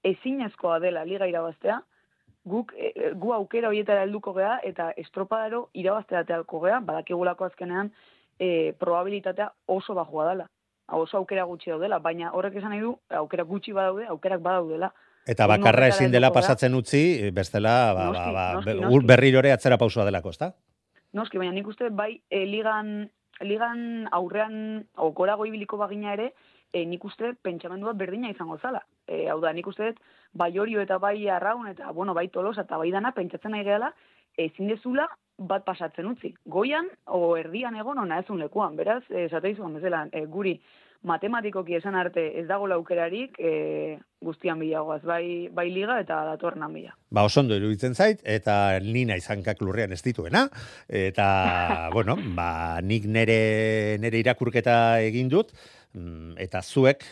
ezinezkoa dela liga irabaztea, guk e, e, gu aukera horietara helduko gea eta estropadaro irabazteateako gea, badakigulako azkenean e, probabilitatea oso bajua dela. Oso aukera gutxi daudela, baina horrek esan nahi du, aukera gutxi badaude, aukerak badaudela. Eta bakarra ezin dela pasatzen utzi, bestela ba, ba, ba, noski, noski. berrirore atzera pausua delako, ezta? Noski, baina nik uste bai e, ligan, ligan aurrean okorago ibiliko bagina ere, e, nik uste pentsamendua berdina izango zala. E, hau da, nik uste bai horio eta bai arraun eta bueno, bai tolosa eta bai dana pentsatzen nahi gehala, ezin dezula bat pasatzen utzi. Goian o erdian egon ona ezun lekuan, beraz, esate izuan bezala, e, guri matematikoki esan arte ez dago laukerarik e, guztian bilagoaz, bai, bai liga eta datornan bila. Ba, osondo iruditzen zait, eta nina izankak lurrean ez dituena, eta, bueno, ba, nik nere, nere irakurketa egin dut, eta zuek,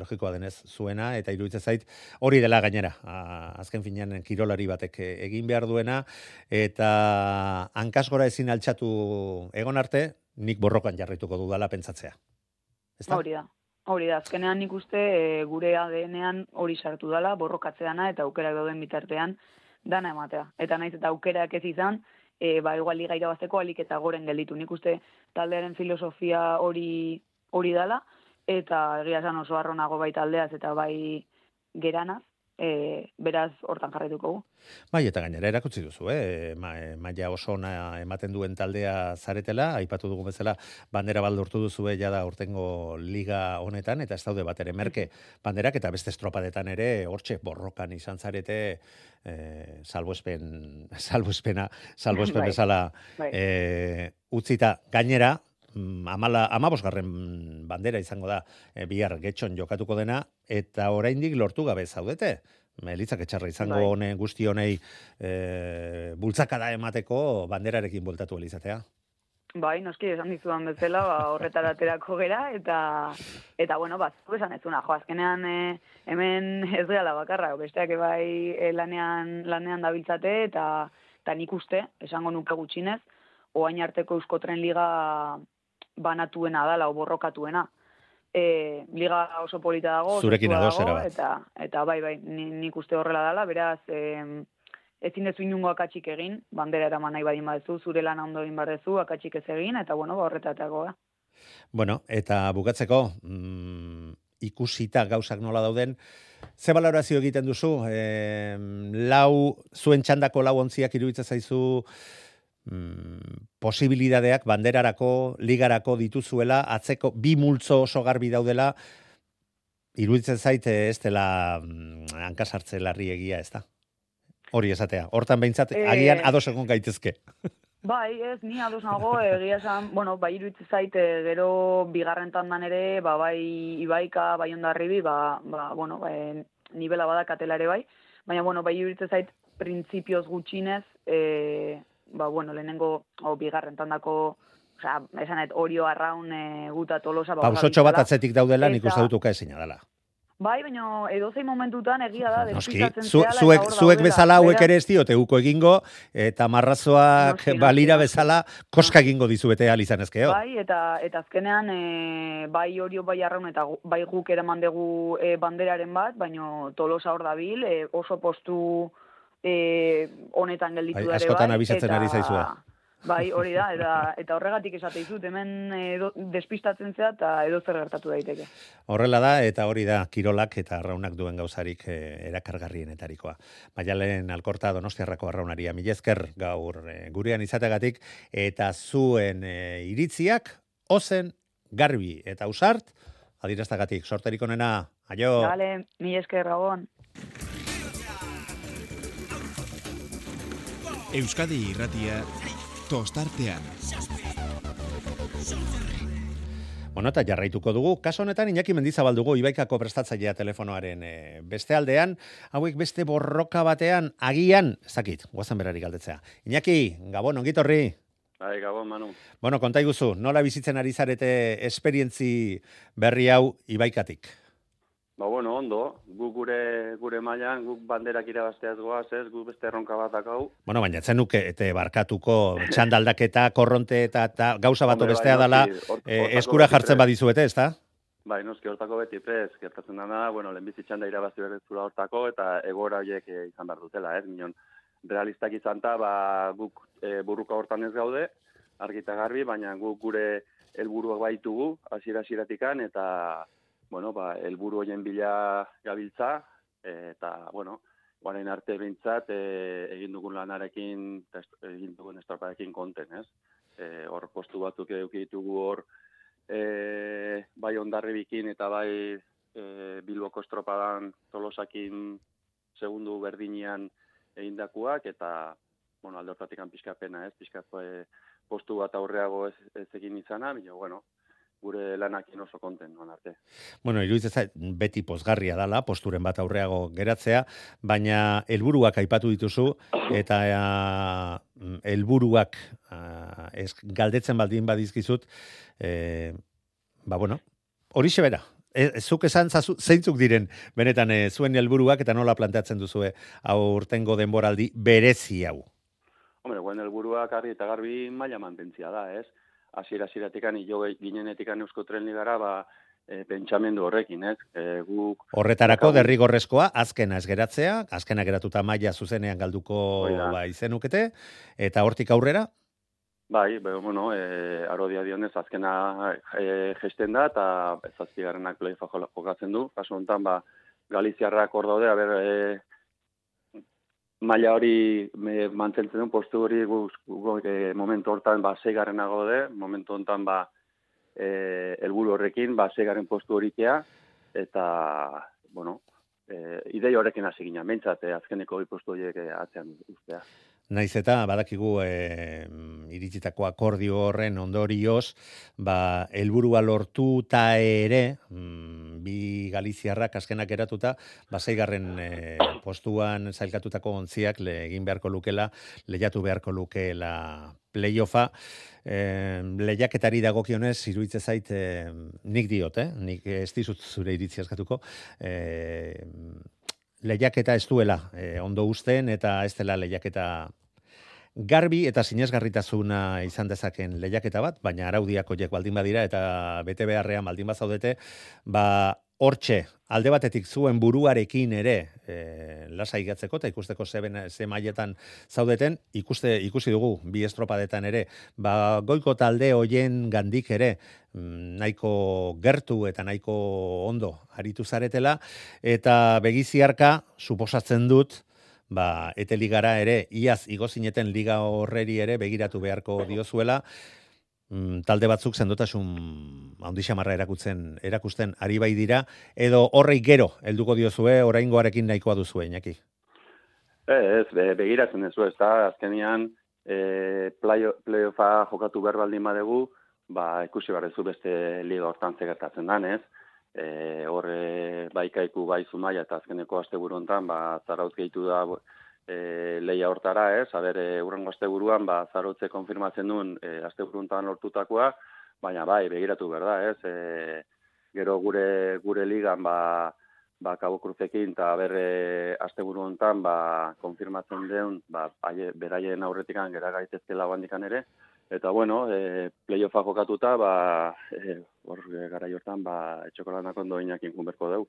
logikoa denez, zuena, eta iruditzen zait, hori dela gainera, azken finean kirolari batek egin behar duena, eta hankasgora ezin altxatu egon arte, nik borrokan jarrituko dudala pentsatzea. Ezta? Hori da. Hori da, azkenean nik uste e, gure ADN-ean hori sartu dela, borrokatzeana eta aukera dauden bitartean dana ematea. Eta naiz eta aukerak ez izan, e, ba, igual liga irabazteko alik eta goren gelditu. Nik uste taldearen filosofia hori hori dala, eta egia esan oso arronago baita aldeaz eta bai geranaz, e, beraz hortan jarraituko gu. Bai, eta gainera erakutsi duzu, eh? Ma, maia oso ona ematen duen taldea zaretela, aipatu dugu bezala, bandera baldurtu duzu ja da urtengo liga honetan, eta ez daude bat ere merke banderak, eta beste estropadetan ere, hortxe borrokan izan zarete, eh, salbuespen, salbuespena, salbuespen bai, bezala bai. Eh, utzita gainera, amala, amabosgarren bandera izango da e, bihar getxon jokatuko dena, eta oraindik lortu gabe zaudete. Melitzak etxarra izango bai. hone guzti honei e, bultzakada emateko banderarekin bultatu elizatea. Bai, noski, esan dizudan bezala, ba, horretara aterako gera, eta, eta bueno, bat, esan ez jo, azkenean e, hemen ez gala bakarra, besteak bai e, lanean, lanean dabiltzate, eta, eta nik uste, esango nuke gutxinez, oain arteko euskotren liga banatuena dala, oborrokatuena. E, liga oso polita dago, zurekin dago. Eta, eta bai, bai, nik uste horrela dala, beraz, e, ezin dezu inungo akatsik egin, bandera eraman nahi badin badezu, zure lan ondo egin badezu, akatsik ez egin, eta bueno, ba, horretatako da. Bueno, eta bukatzeko, mm, ikusita gauzak nola dauden, ze balorazio egiten duzu? E, lau, zuen txandako lau ontziak iruditzen zaizu, mm, posibilidadeak banderarako, ligarako dituzuela, atzeko bi multzo oso garbi daudela, iruditzen zaite ez dela mm, hankasartze larri egia, ez da? Hori esatea. Hortan behintzat, Eh, agian ados egon gaitezke. Bai, ez, ni ados nago, egia esan, bueno, bai iruditzen zaite gero bigarren tandan ere, ba, bai ibaika, bai ondarribi, ba, ba, bueno, ba, eh, nivela badakatela ere bai, baina, bueno, bai iruditzen zait, printzipioz gutxinez, e, ba, bueno, lehenengo, o, bigarren tandako, osea, esanet, orio arraun e, guta tolosa, ba, Pausotxo bat atzetik daudela, nik uste dutuka ezina dela. Bai, baina edozein momentutan egia da, Noski, zu, zuek, zuek bezala hauek ere ez diote uko egingo, eta marrazoak Noski, noski, balira bezala koska egingo dizuete ahal izan ezkeo. Bai, eta eta azkenean e, bai orio bai arraun eta bai guk eraman dugu e, banderaren bat, baino Tolosa hor dabil, e, oso postu e, honetan gelditu Bai, da ere askotan bai, abisatzen eta- ari zaizue. Bai, hori da, eta, eta horregatik esate dizut, hemen edo, despistatzen zea eta edo zer gertatu daiteke. Horrela da, eta hori da, kirolak eta arraunak duen gauzarik eh, erakargarrienetarikoa. Maialen alkorta donostiarrako arraunaria, milezker gaur eh, gurean izategatik, eta zuen eh, iritziak, ozen, garbi eta usart, adiraztagatik, sorterik onena, aio! Gale, mi esker gabon. Euskadi irratia tostartean. Bueno, eta jarraituko dugu. Kaso honetan Iñaki Mendizabal dugu Ibaikako prestatzailea telefonoaren eh, beste aldean, hauek beste borroka batean agian, ez dakit, guazen berari galdetzea. Iñaki, Gabon, ongitorri. Bai, gabon, Manu. Bueno, konta iguzu, nola bizitzen ari zarete esperientzi berri hau Ibaikatik? Ba, bueno, ondo, gu gure, gure mailan, guk banderak irabazteaz goaz, ez, gu beste erronka bat dakau. Bueno, baina etzen nuke ete barkatuko txandaldaketa, korronte eta, eta gauza bat Hombre, bestea bai, dela eh, hortako eskura jartzen prest. badizuete, ezta? Bai, noski hortako beti prez, gertatzen dana, bueno, lehenbizi txanda irabazi berretzula hortako, eta egora horiek eh, izan behar dutela, ez, minon, realistak izan ta, ba, guk eh, burruka hortan ez gaude, argi eta garbi, baina guk gure helburuak baitugu, hasiera hasieratikan eta, bueno, ba, helburu horien bila gabiltza, eta, bueno, guaren arte bintzat, e, egin dugun lanarekin, egin dugun estroparekin konten, ez? E, hor postu batzuk eduki ditugu hor, e, bai ondarribikin eta bai e, Bilboko estropadan tolosakin segundu berdinean egindakoak eta bueno, alde hortatik pixkapena, ez? Pixkat e, postu bat aurreago ez, ez egin izana, baina, bueno, gure lanakin oso konten, non arte. Bueno, iruditzen zait beti pozgarria dala, posturen bat aurreago geratzea, baina helburuak aipatu dituzu eta helburuak ah, ez galdetzen baldin badizkizut, eh, ba bueno, horixe bera. E, zuk esan zazu, zeintzuk diren benetan eh, zuen helburuak eta nola planteatzen duzue aurtengo denboraldi berezi hau. Hombre, guen helburuak argi eta garbi maila mantentzia da, ez? Hasiera hasieratik jo ginenetik Eusko Tren Ligara ba e, pentsamendu horrekin, ez? E, guk Horretarako Daukagu- derrigorrezkoa azkena ez geratzea, azkena geratuta maila zuzenean galduko Hori da. ba, izenukete, eta hortik aurrera, Bai, be, bueno, e, arodia dionez azkena e, gesten da, eta zazpigarrenak playofa jo- jokatzen du. Kasu honetan, ba, Galiziarrak hor daude, aber, e, maila hori me, mantentzen duen postu hori gu, gu, e, momentu hortan ba, seigarrena gaude, momentu honetan ba, e, helburu horrekin, ba, seigarren postu horikea, eta, bueno, e, idei horrekin hasi ginen, behintzat, e, azkeneko postu horiek atzean ustea. Naiz eta badakigu e, iritsitako akordio horren ondorioz, ba, helburua lortuta ere, mm, bi Galiziarrak azkenak eratuta, ba, zeigarren e, postuan zailkatutako ontziak le, egin beharko lukela, lehiatu beharko lukela playoffa, e, lehiaketari dagokionez, iruitze zait, e, nik diot, eh? nik ez dizut zure iritzi askatuko, e, lehiaketa ez duela e, ondo usten eta ez dela lehiaketa garbi eta sinesgarritasuna izan dezaken lehiaketa bat, baina araudiak horiek baldin badira eta bete beharrean baldin bazaudete, ba hortxe, alde batetik zuen buruarekin ere e, lasa igatzeko eta ikusteko zeben, ze mailetan zaudeten, ikuste, ikusi dugu bi estropadetan ere, ba goiko talde hoien gandik ere, mm, nahiko gertu eta nahiko ondo aritu zaretela, eta begiziarka, suposatzen dut, ba, ete ligara ere, iaz igozineten liga horreri ere begiratu beharko diozuela, talde batzuk sendotasun handi xamarra erakutzen erakusten ari bai dira edo horrei gero helduko diozue oraingoarekin nahikoa duzue Iñaki. Ez, be, begiratzen ez ez da, azkenian e, playo, playoffa jokatu behar baldin badegu, ba, ikusi barrezu beste liga hortan zegertatzen dan, ez? E, horre baikaiku bai zumaia eta azkeneko asteburu hontan ba, zarauz gehitu da e, leia hortara, ez? Aber, e, urrengo asteburuan ba, zarotze konfirmatzen duen e, asteburu hontan lortutakoa, baina bai, begiratu behar da, ez? E, gero gure gure ligan ba, ba Cabo Cruzekin eta berre asteburu hontan ba konfirmatzen den ba aie, beraien aurretikan gera gaitezkela bandikan ere eta bueno e, playoffa jokatuta ba e, hor e, gara hortan ba etxokolanak ondo inakin kunberko deu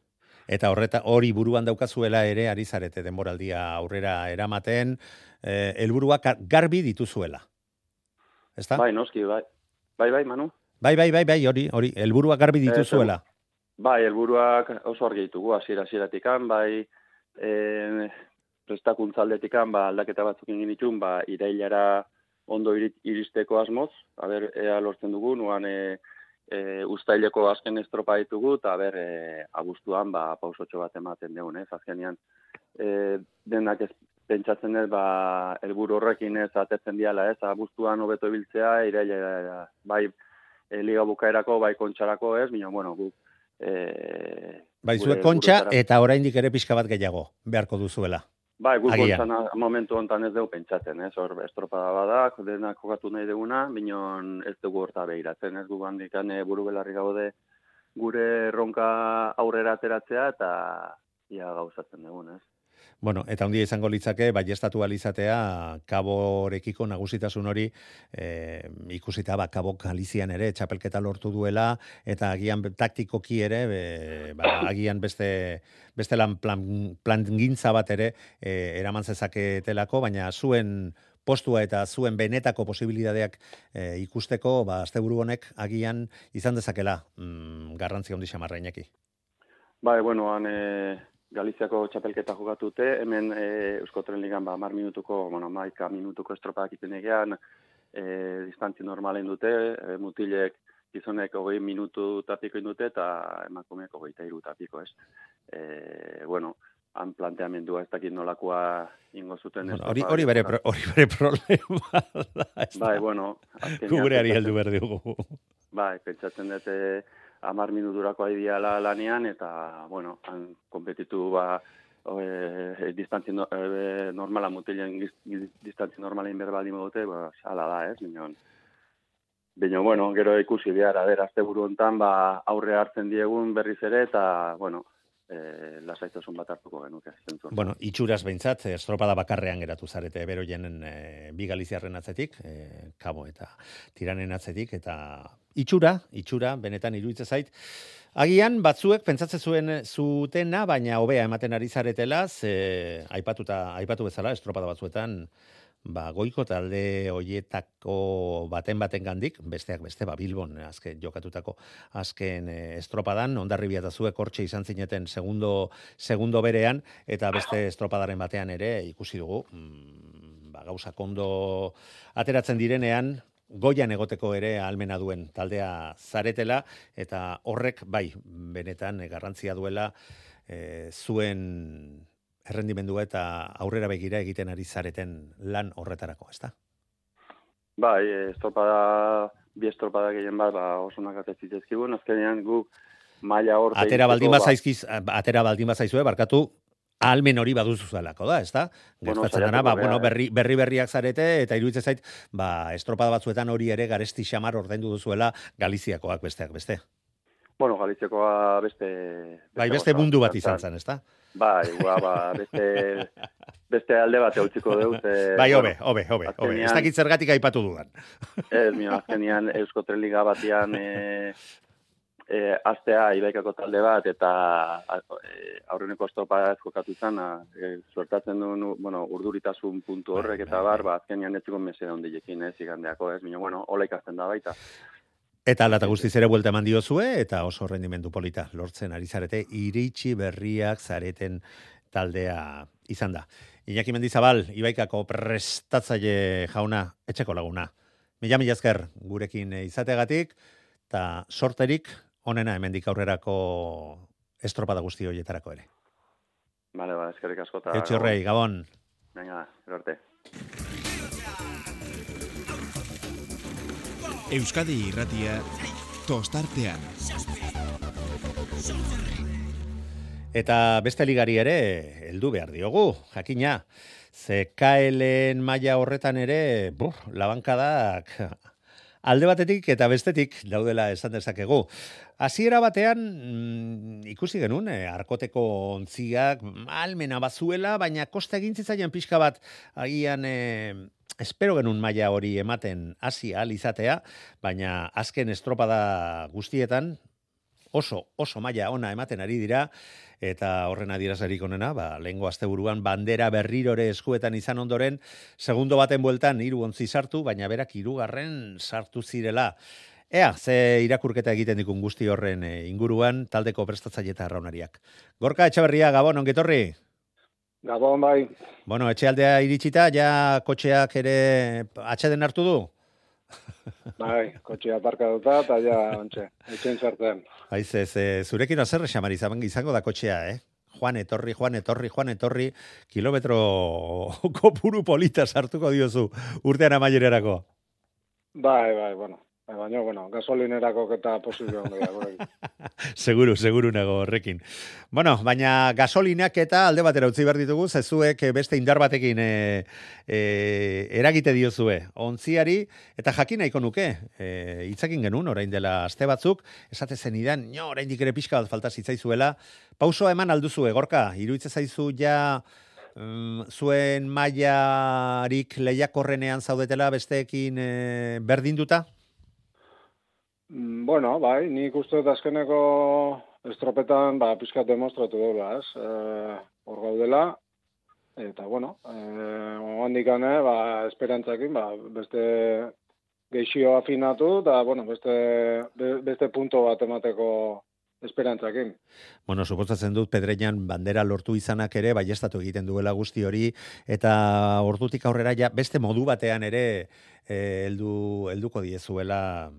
Eta horreta hori buruan daukazuela ere ari zarete denboraldia aurrera eramaten, eh, helburuak garbi dituzuela. Ezta? Bai, noski, bai. Bai, bai, Manu. Bai, bai, bai, bai, hori, hori, helburuak garbi dituzuela. Bai, helburuak oso argi ditugu hasiera hasieratikan, bai eh prestakuntzaldetikan ba aldaketa batzuk egin ditun, ba irailara ondo iri- iristeko asmoz, a ber ea lortzen dugu, nuan e, e, ustaileko azken estropa ditugu eta ber e, abuztuan ba pausotxo bat ematen dugun, ez? Azkenean e, denak ez pentsatzen ez ba helburu horrekin ez atetzen diala, ez? Abuztuan hobeto ibiltzea, iraila bai e, liga bukaerako bai kontxarako, ez? Baina bueno, guk e, Bai, zuek kontxa eta oraindik ere pixka bat gehiago beharko duzuela. Bai, guk gontzana momentu hontan ez dugu pentsatzen, ez? Hor estropada badak, denak jokatu nahi duguna, minon ez dugu horta behiratzen, ez gu handikan e, buru belarri gaude gure erronka aurrera ateratzea eta ia gauzatzen dugun, ez? Bueno, eta handia izango litzake, bai estatu alizatea, kaborekiko nagusitasun hori e, ikusita ba, kabo Galizian ere txapelketa lortu duela, eta agian taktikoki ere, be, ba, agian beste, beste lan plan, plangintza bat ere e, eraman zezaketelako, baina zuen postua eta zuen benetako posibilidadeak e, ikusteko, ba, asteburu honek agian izan dezakela mm, garrantzi handi xamarra Iñaki. Bai, bueno, han e, Galiziako txapelketa jokatute, hemen e, Eusko Ligan ba, mar minutuko, bueno, maika minutuko estropak iten egean, e, distantzi normalen dute, e, mutilek gizonek hogei minutu tapiko indute eta emakumeek hogeita iru tapiko, ez. E, bueno, han planteamendua ez dakit nolakoa ingo zuten. Hori, hori, bere, pro- hori bere problema da. Bai, bueno, Gureari pentsatzen- heldu behar dugu. Bai, pentsatzen dut eh, amar minuturako aidiala lanean, eta, bueno, han kompetitu ba, e, distantzi no, e, normala giz- distantzi normalein behar baldin dute, ba, ala da, ez, minon. Baina, bueno, gero ikusi behar, a ber, azte buru hontan, ba, aurre hartzen diegun berriz ere, eta, bueno, e, lasaitasun bat hartuko genuke, zentzu. honetan. Bueno, itxuraz behintzat, eh, estropada bakarrean geratu zarete beroienen e, bi galiziarren atzetik, e, kabo eta tiranen atzetik, eta itxura, itxura, benetan iruditzen zait, Agian batzuek pentsatzen zuen zutena, baina hobea ematen ari zaretela, ze aipatuta aipatu bezala estropada batzuetan ba, goiko talde hoietako baten baten gandik, besteak beste, ba, Bilbon, azken jokatutako azken eh, estropadan, ondarribia eta zuek hortxe izan zineten segundo, segundo berean, eta beste estropadaren batean ere ikusi dugu, mm, ba, gauza kondo ateratzen direnean, goian egoteko ere almena duen taldea zaretela, eta horrek, bai, benetan garrantzia duela eh, zuen errendimendua eta aurrera begira egiten ari zareten lan horretarako, ezta? Bai, estropada, bi estropada gehien bat, ba, oso nakatez zitezkigun, azkenean guk maila hor... Atera baldin behintzeko, bazaizkiz, atera baldin bazaizue, barkatu, ahalmen hori baduzu zalako da, ezta? Bueno, dana, ba, bueno, eh. berri, berri berriak zarete, eta iruditzen zait, ba, estropada batzuetan hori ere garesti xamar ordaindu duzuela Galiziakoak besteak beste. Bueno, Galiziakoa beste... Bai, gauza beste mundu bat izan zen, ezta? Bai, ba, ba, beste, beste alde bat eutziko dut. E, Bai, hobe, hobe, hobe, hobe. Ez dakit zergatik aipatu dudan. Ez, mio, azkenean Eusko Tren Liga batian e, e, astea ibaikako talde bat eta e, aurreneko estropa ez jokatu izan, e, suertatzen duen, bueno, urduritasun puntu horrek Bai, eta bai, bar, ba, azkenean ez zikon mesede ondilekin, ez, igandeako, ez, mino, bueno, hola ikasten da baita. Eta alata guztiz ere buelta eman diozue, eta oso rendimendu polita lortzen ari zarete, iritsi berriak zareten taldea izan da. Iñaki Mendizabal, Ibaikako prestatzaile jauna, etxeko laguna. Mila mila esker gurekin izategatik, eta sorterik onena hemendik aurrerako estropada guzti horietarako ere. Bale, ba, eskerrik asko. Eutxi horrei, Gabon. Venga, gero Euskadi irratia tostartean. Eta beste ligari ere heldu behar diogu, jakina. Ze KLen maila horretan ere, bur, labankadak alde batetik eta bestetik daudela esan dezakegu. Hasiera batean mm, ikusi genuen eh, arkoteko ontziak almena bazuela, baina kosta egin zitzaian pixka bat agian eh, espero genuen maila hori ematen hasi izatea, baina azken estropada guztietan oso oso maila ona ematen ari dira eta horren adierazarik onena, ba, lehengo asteburuan bandera berrirore eskuetan izan ondoren, segundo baten bueltan hiru ontzi sartu, baina berak hirugarren sartu zirela. Ea, ze irakurketa egiten dikun guzti horren eh, inguruan, taldeko prestatzaile eta arraunariak. Gorka Etxaberria, Gabon, ongetorri? Gabon bai, Bueno, etxealdea iritsita, ja kotxeak ere atxeden hartu du? Bai, kotxea parka duta, eta ja, ontxe, etxen sartzen. Haiz ez, zurekin azerre xamar izan- izango da kotxea, eh? Juan etorri, Juan etorri, Juan etorri, kilometro kopuru polita sartuko diozu urtean amaierarako. Bai, bai, bueno, baina, bueno, gasolinerako eta posible ondo da. Seguru, seguru nago horrekin. Bueno, baina gasolinak eta alde batera utzi behar ditugu, zezuek eh, beste indar batekin e, e, eragite diozue. Ontziari, eta jakin nahiko nuke, e, itzakin genuen, orain dela aste batzuk, esate zenidan, nio, orain ere pixka bat falta zitzaizuela, pausoa eman alduzue, gorka, iruitze zaizu ja mm, zuen mailarik lehiakorrenean zaudetela besteekin e, berdinduta? Mm, Bueno, bai, nik uste dut azkeneko estropetan, ba, pizkat demostratu dela, ez? Eh, hor gaudela, eta, bueno, eh, ondikane, ba, esperantzakin, ba, beste geixio afinatu, eta, bueno, beste, be- beste punto bat emateko esperantzakin. Bueno, suposatzen dut Pedreñan bandera lortu izanak ere baiestatu egiten duela guzti hori eta ordutik aurrera ja beste modu batean ere eh, heldu helduko diezuela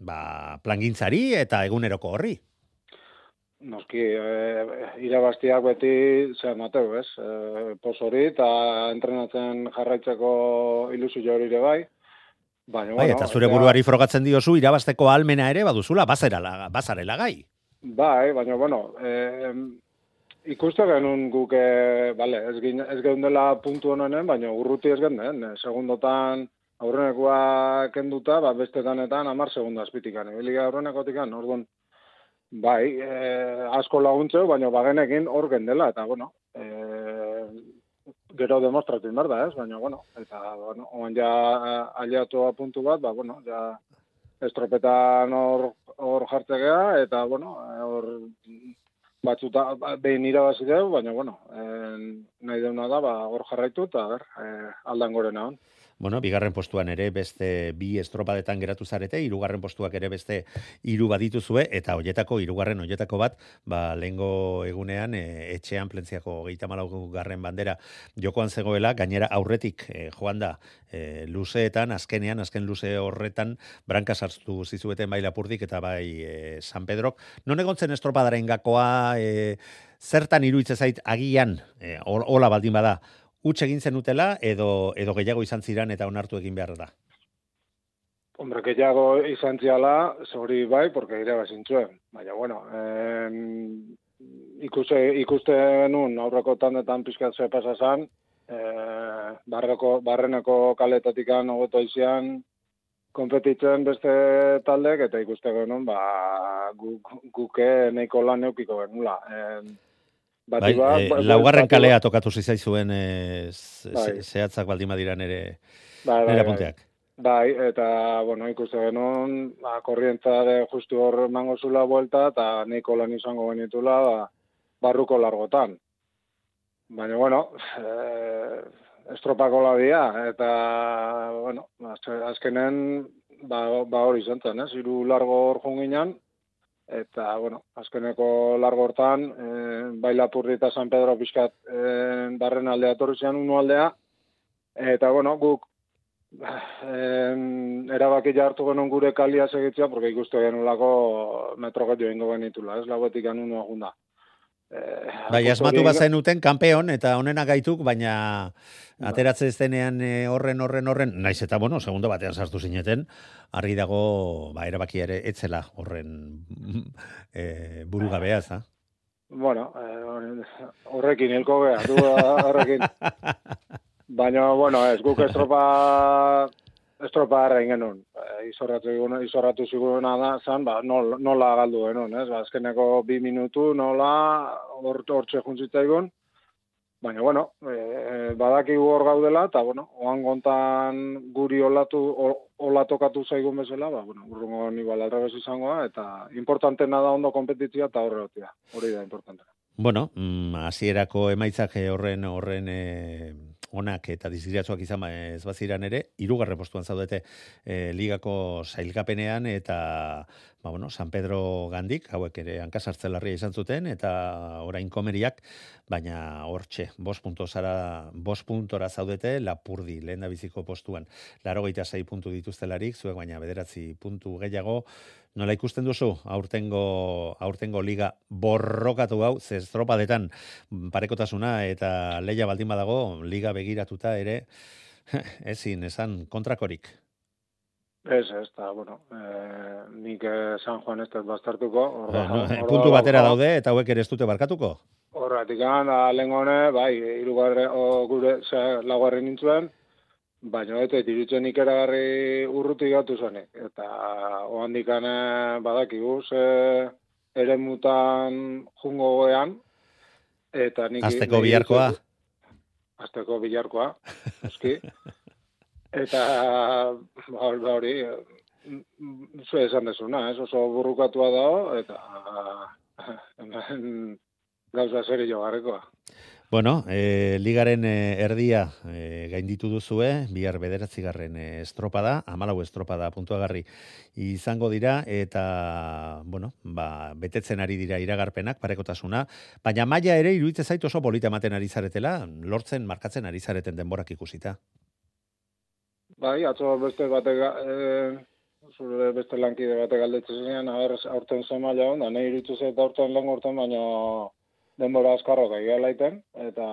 ba, plangintzari eta eguneroko horri. Noski, e, irabaztiak beti, zer mateu, ez? E, pos hori eta entrenatzen jarraitzeko ilusio hori ere bai. Baina, Bai, eta zure buruari frogatzen diozu irabasteko almena ere baduzula bazarela, bazarela gai. Bai, baina, bueno, e, ikuste genuen guk, e, bale, ez, gin, ez geundela puntu honen, baina urruti ez genden, e, segundotan aurrenekoa kenduta, ba, beste danetan amar segundo azpitikan, ibilia aurrenekotikan, orduan, bai, e, asko laguntzeu, baina bagenekin hor gendela, eta, bueno, e, gero demostratu inbar da, ez? Baina, bueno, eta, bueno, oan ja aliatu puntu bat, ba, bueno, ja estropetan hor, hor jartzegea, eta, bueno, hor batzuta ba, behin irabazi dugu, baina, bueno, eh, nahi deuna da, ba, hor jarraitu, eta, ber, eh, aldan gorena hon. Bueno, bigarren postuan ere beste bi estropadetan geratu zarete, hirugarren postuak ere beste hiru badituzue eta hoietako hirugarren hoietako bat, ba lehengo egunean e, etxean plentziako 34 garren bandera jokoan zegoela, gainera aurretik e, joan da e, luzeetan, azkenean, azken luze horretan, branka sartu zizueten bai Lapurdik eta bai e, San Pedrok. Non egontzen estropadaren gakoa, e, zertan iruitze zait agian, e, hola baldin bada, huts egin zenutela edo edo gehiago izan ziran eta onartu egin behar da. Hombre, gehiago izan ziala, zori bai, porque irabazintzuen. Baina, bueno, eh, ikuste, ikuste genuen aurreko tandetan pizkat ze pasa zan, eh, barreko, barreneko kaletatik hobeto izian, konpetitzen beste taldek, eta ikuste genuen, ba, guk, guke nahiko lan eukiko genula. Eh, Bai, bat, eh, ba- laugarren bat- kalea tokatu zizaizuen eh, ze- Bai. zehatzak baldin badira nere, Bai, bai, bai. apunteak. Bai, eta, bueno, ikuste genuen, ba, korrientza de justu hor emango zula buelta, eta nahiko lan izango genitula, ba, barruko largotan. Baina, bueno, eh, estropako labia, eta, bueno, azke- azkenen, ba, ba hori izan zen, ez? Hiru largo hor junginan, eta, bueno, azkeneko largo hortan, eh, bai Lapurdi eta San Pedro pixkat eh, barren aldea torri zian unu aldea, eta, bueno, guk em, erabaki hartu genuen gure kalia segitzea, porque ikuste genulako metro gehiago ingo genitula, ez egun da. Eh, Bai, apustu asmatu bazen uten kanpeon eta onena gaituk, baina ateratze ez denean eh, horren, horren, horren, naiz eta, bueno, segundo batean sartu zineten, argi dago, ba, erabaki ere, etzela horren e, burugabea, za? Bueno, eh, horrekin hilko du horrekin. Baina, bueno, ez guk estropa estropa harrein genuen. E, izorratu, izorratu ziguna da, zan, ba, nol, nola galdu genuen, ez? Ba, azkeneko bi minutu nola hor, hortxe juntzitzaigun. Baina, bueno, e, badakigu hor gaudela, eta, bueno, oan gontan guri olatu, olatokatu zaigun bezala, ba, bueno, urrungo igual alrebez izangoa, eta importantena da ondo kompetitzia eta horre. Hori da importante. Bueno, mm, hasierako emaitzak horren horren e, onak eta diziratzuak izan ez baziran ere, hirugarren postuan zaudete e, ligako sailkapenean eta ba, bueno, San Pedro Gandik, hauek ere hankasartze larria izan zuten, eta orain komeriak, baina hortxe, bost punto zara, bost puntora zaudete, lapurdi, lehen da biziko postuan, laro sei puntu dituztelarik, zuek baina bederatzi puntu gehiago, Nola ikusten duzu aurtengo aurtengo liga borrokatu hau, ze estropadetan parekotasuna eta leia baldin badago liga begiratuta ere ezin esan kontrakorik. Ez, ez, eta, bueno, eh, nik eh, San Juan ez dut bastartuko. hor da- Bueno, hor da puntu batera gaurko. daude eta hauek ere ez dute barkatuko. Horretik da, lehen bai, irugarre, o, gure, ze, laugarren nintzuen, baina eta iruditzen ikeragarri urruti gatu zenik. Eta ohandik badakigu, ze ere mutan jungo goean, eta nik... Azteko biharkoa. Azteko bilarkoa, eski. Eta, ba, hori, mm, zu esan desuna, ez? Oso burrukatua dago, eta gauza serio garrekoa. Bueno, e, ligaren e, erdia e, gainditu duzue, bihar bederatzigarren estropada, amalau estropada puntuagarri izango dira, eta, bueno, ba, betetzen ari dira iragarpenak, parekotasuna, baina maila ere iruditzen zait oso polita ematen ari zaretela, lortzen, markatzen ari zareten denborak ikusita. Bai, atzo beste bate, e, zure beste lankide bate galdetzen zenean, aber, aurten zen maila hon, da nahi iruditzen zait aurten lehen urten, baina denbora askarroka laiten, eta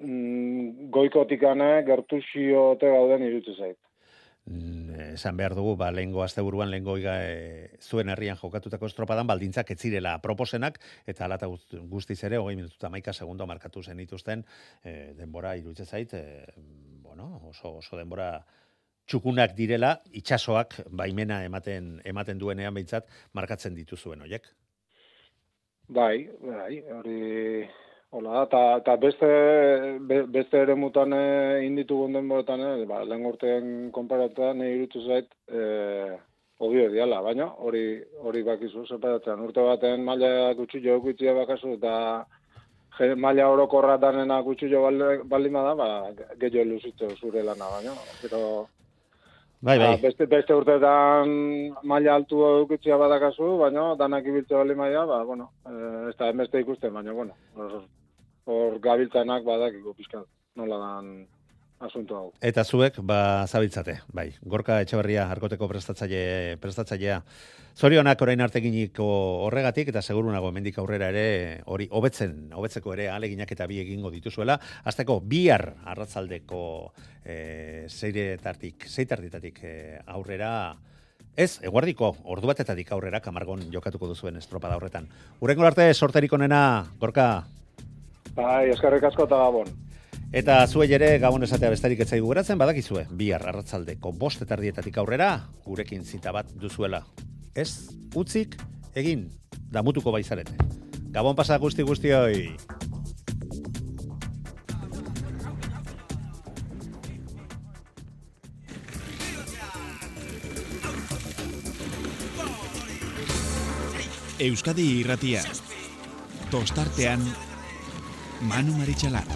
mm, goikotikane gertuziote gauden iruditzen zait. Mm, esan behar dugu, ba, lehengo asteburuan lehengo iga, e, zuen herrian jokatutako estropadan baldintzak ez zirela proposenak, eta alata guz- guztiz ere, hogei minututa maika segundo markatu zenituzten, e, denbora iruditzen zait, e, bueno, oso, oso denbora txukunak direla, itxasoak baimena ematen ematen duenean behintzat markatzen dituzuen hoiek. Bai, bai, hori hola da, eta, beste, be, beste ere mutan inditugun denboretan, eh, ba, lehen urtean konparatuta nahi irutu zait, eh, obio diala, baina hori hori bakizu separatzen. Urte baten maila gutxi jo gutxia bakazu, eta maila orokorra danena gutxi jo baldin bada, ba, gehiago luzitze zure lana, baina, pero Bai, bai. Ah, beste, beste urteetan maila altu edukitzia badakazu, baina danak ibiltze bali maila, ba, bueno, eh, ez da beste ikusten, baina, bueno, hor gabiltzanak badakiko pizkat, nola dan asunto hau. Eta zuek, ba, zabiltzate, bai. Gorka Etxeberria, arkoteko prestatzaile, prestatzailea. Zorionak orain arteginiko horregatik, eta seguru nago hemendik aurrera ere, hori hobetzen, hobetzeko ere aleginak eta bi egingo dituzuela. Azteko, bihar arratzaldeko e, zeiretartik, zeitartitatik e, aurrera, Ez, eguardiko, ordu batetatik aurrera kamargon jokatuko duzuen estropada horretan. Urrengo arte, sorterik onena, gorka, Bai, eskarrik asko eta gabon. Eta zuei ere gabon esatea bestarik ez zaigu geratzen, badakizue, bihar arratzaldeko bost eta erdietatik aurrera, gurekin zita bat duzuela. Ez, utzik, egin, damutuko baizarete. Gabon pasa guzti guztioi. Euskadi irratia. Tostartean Manu Marichalar.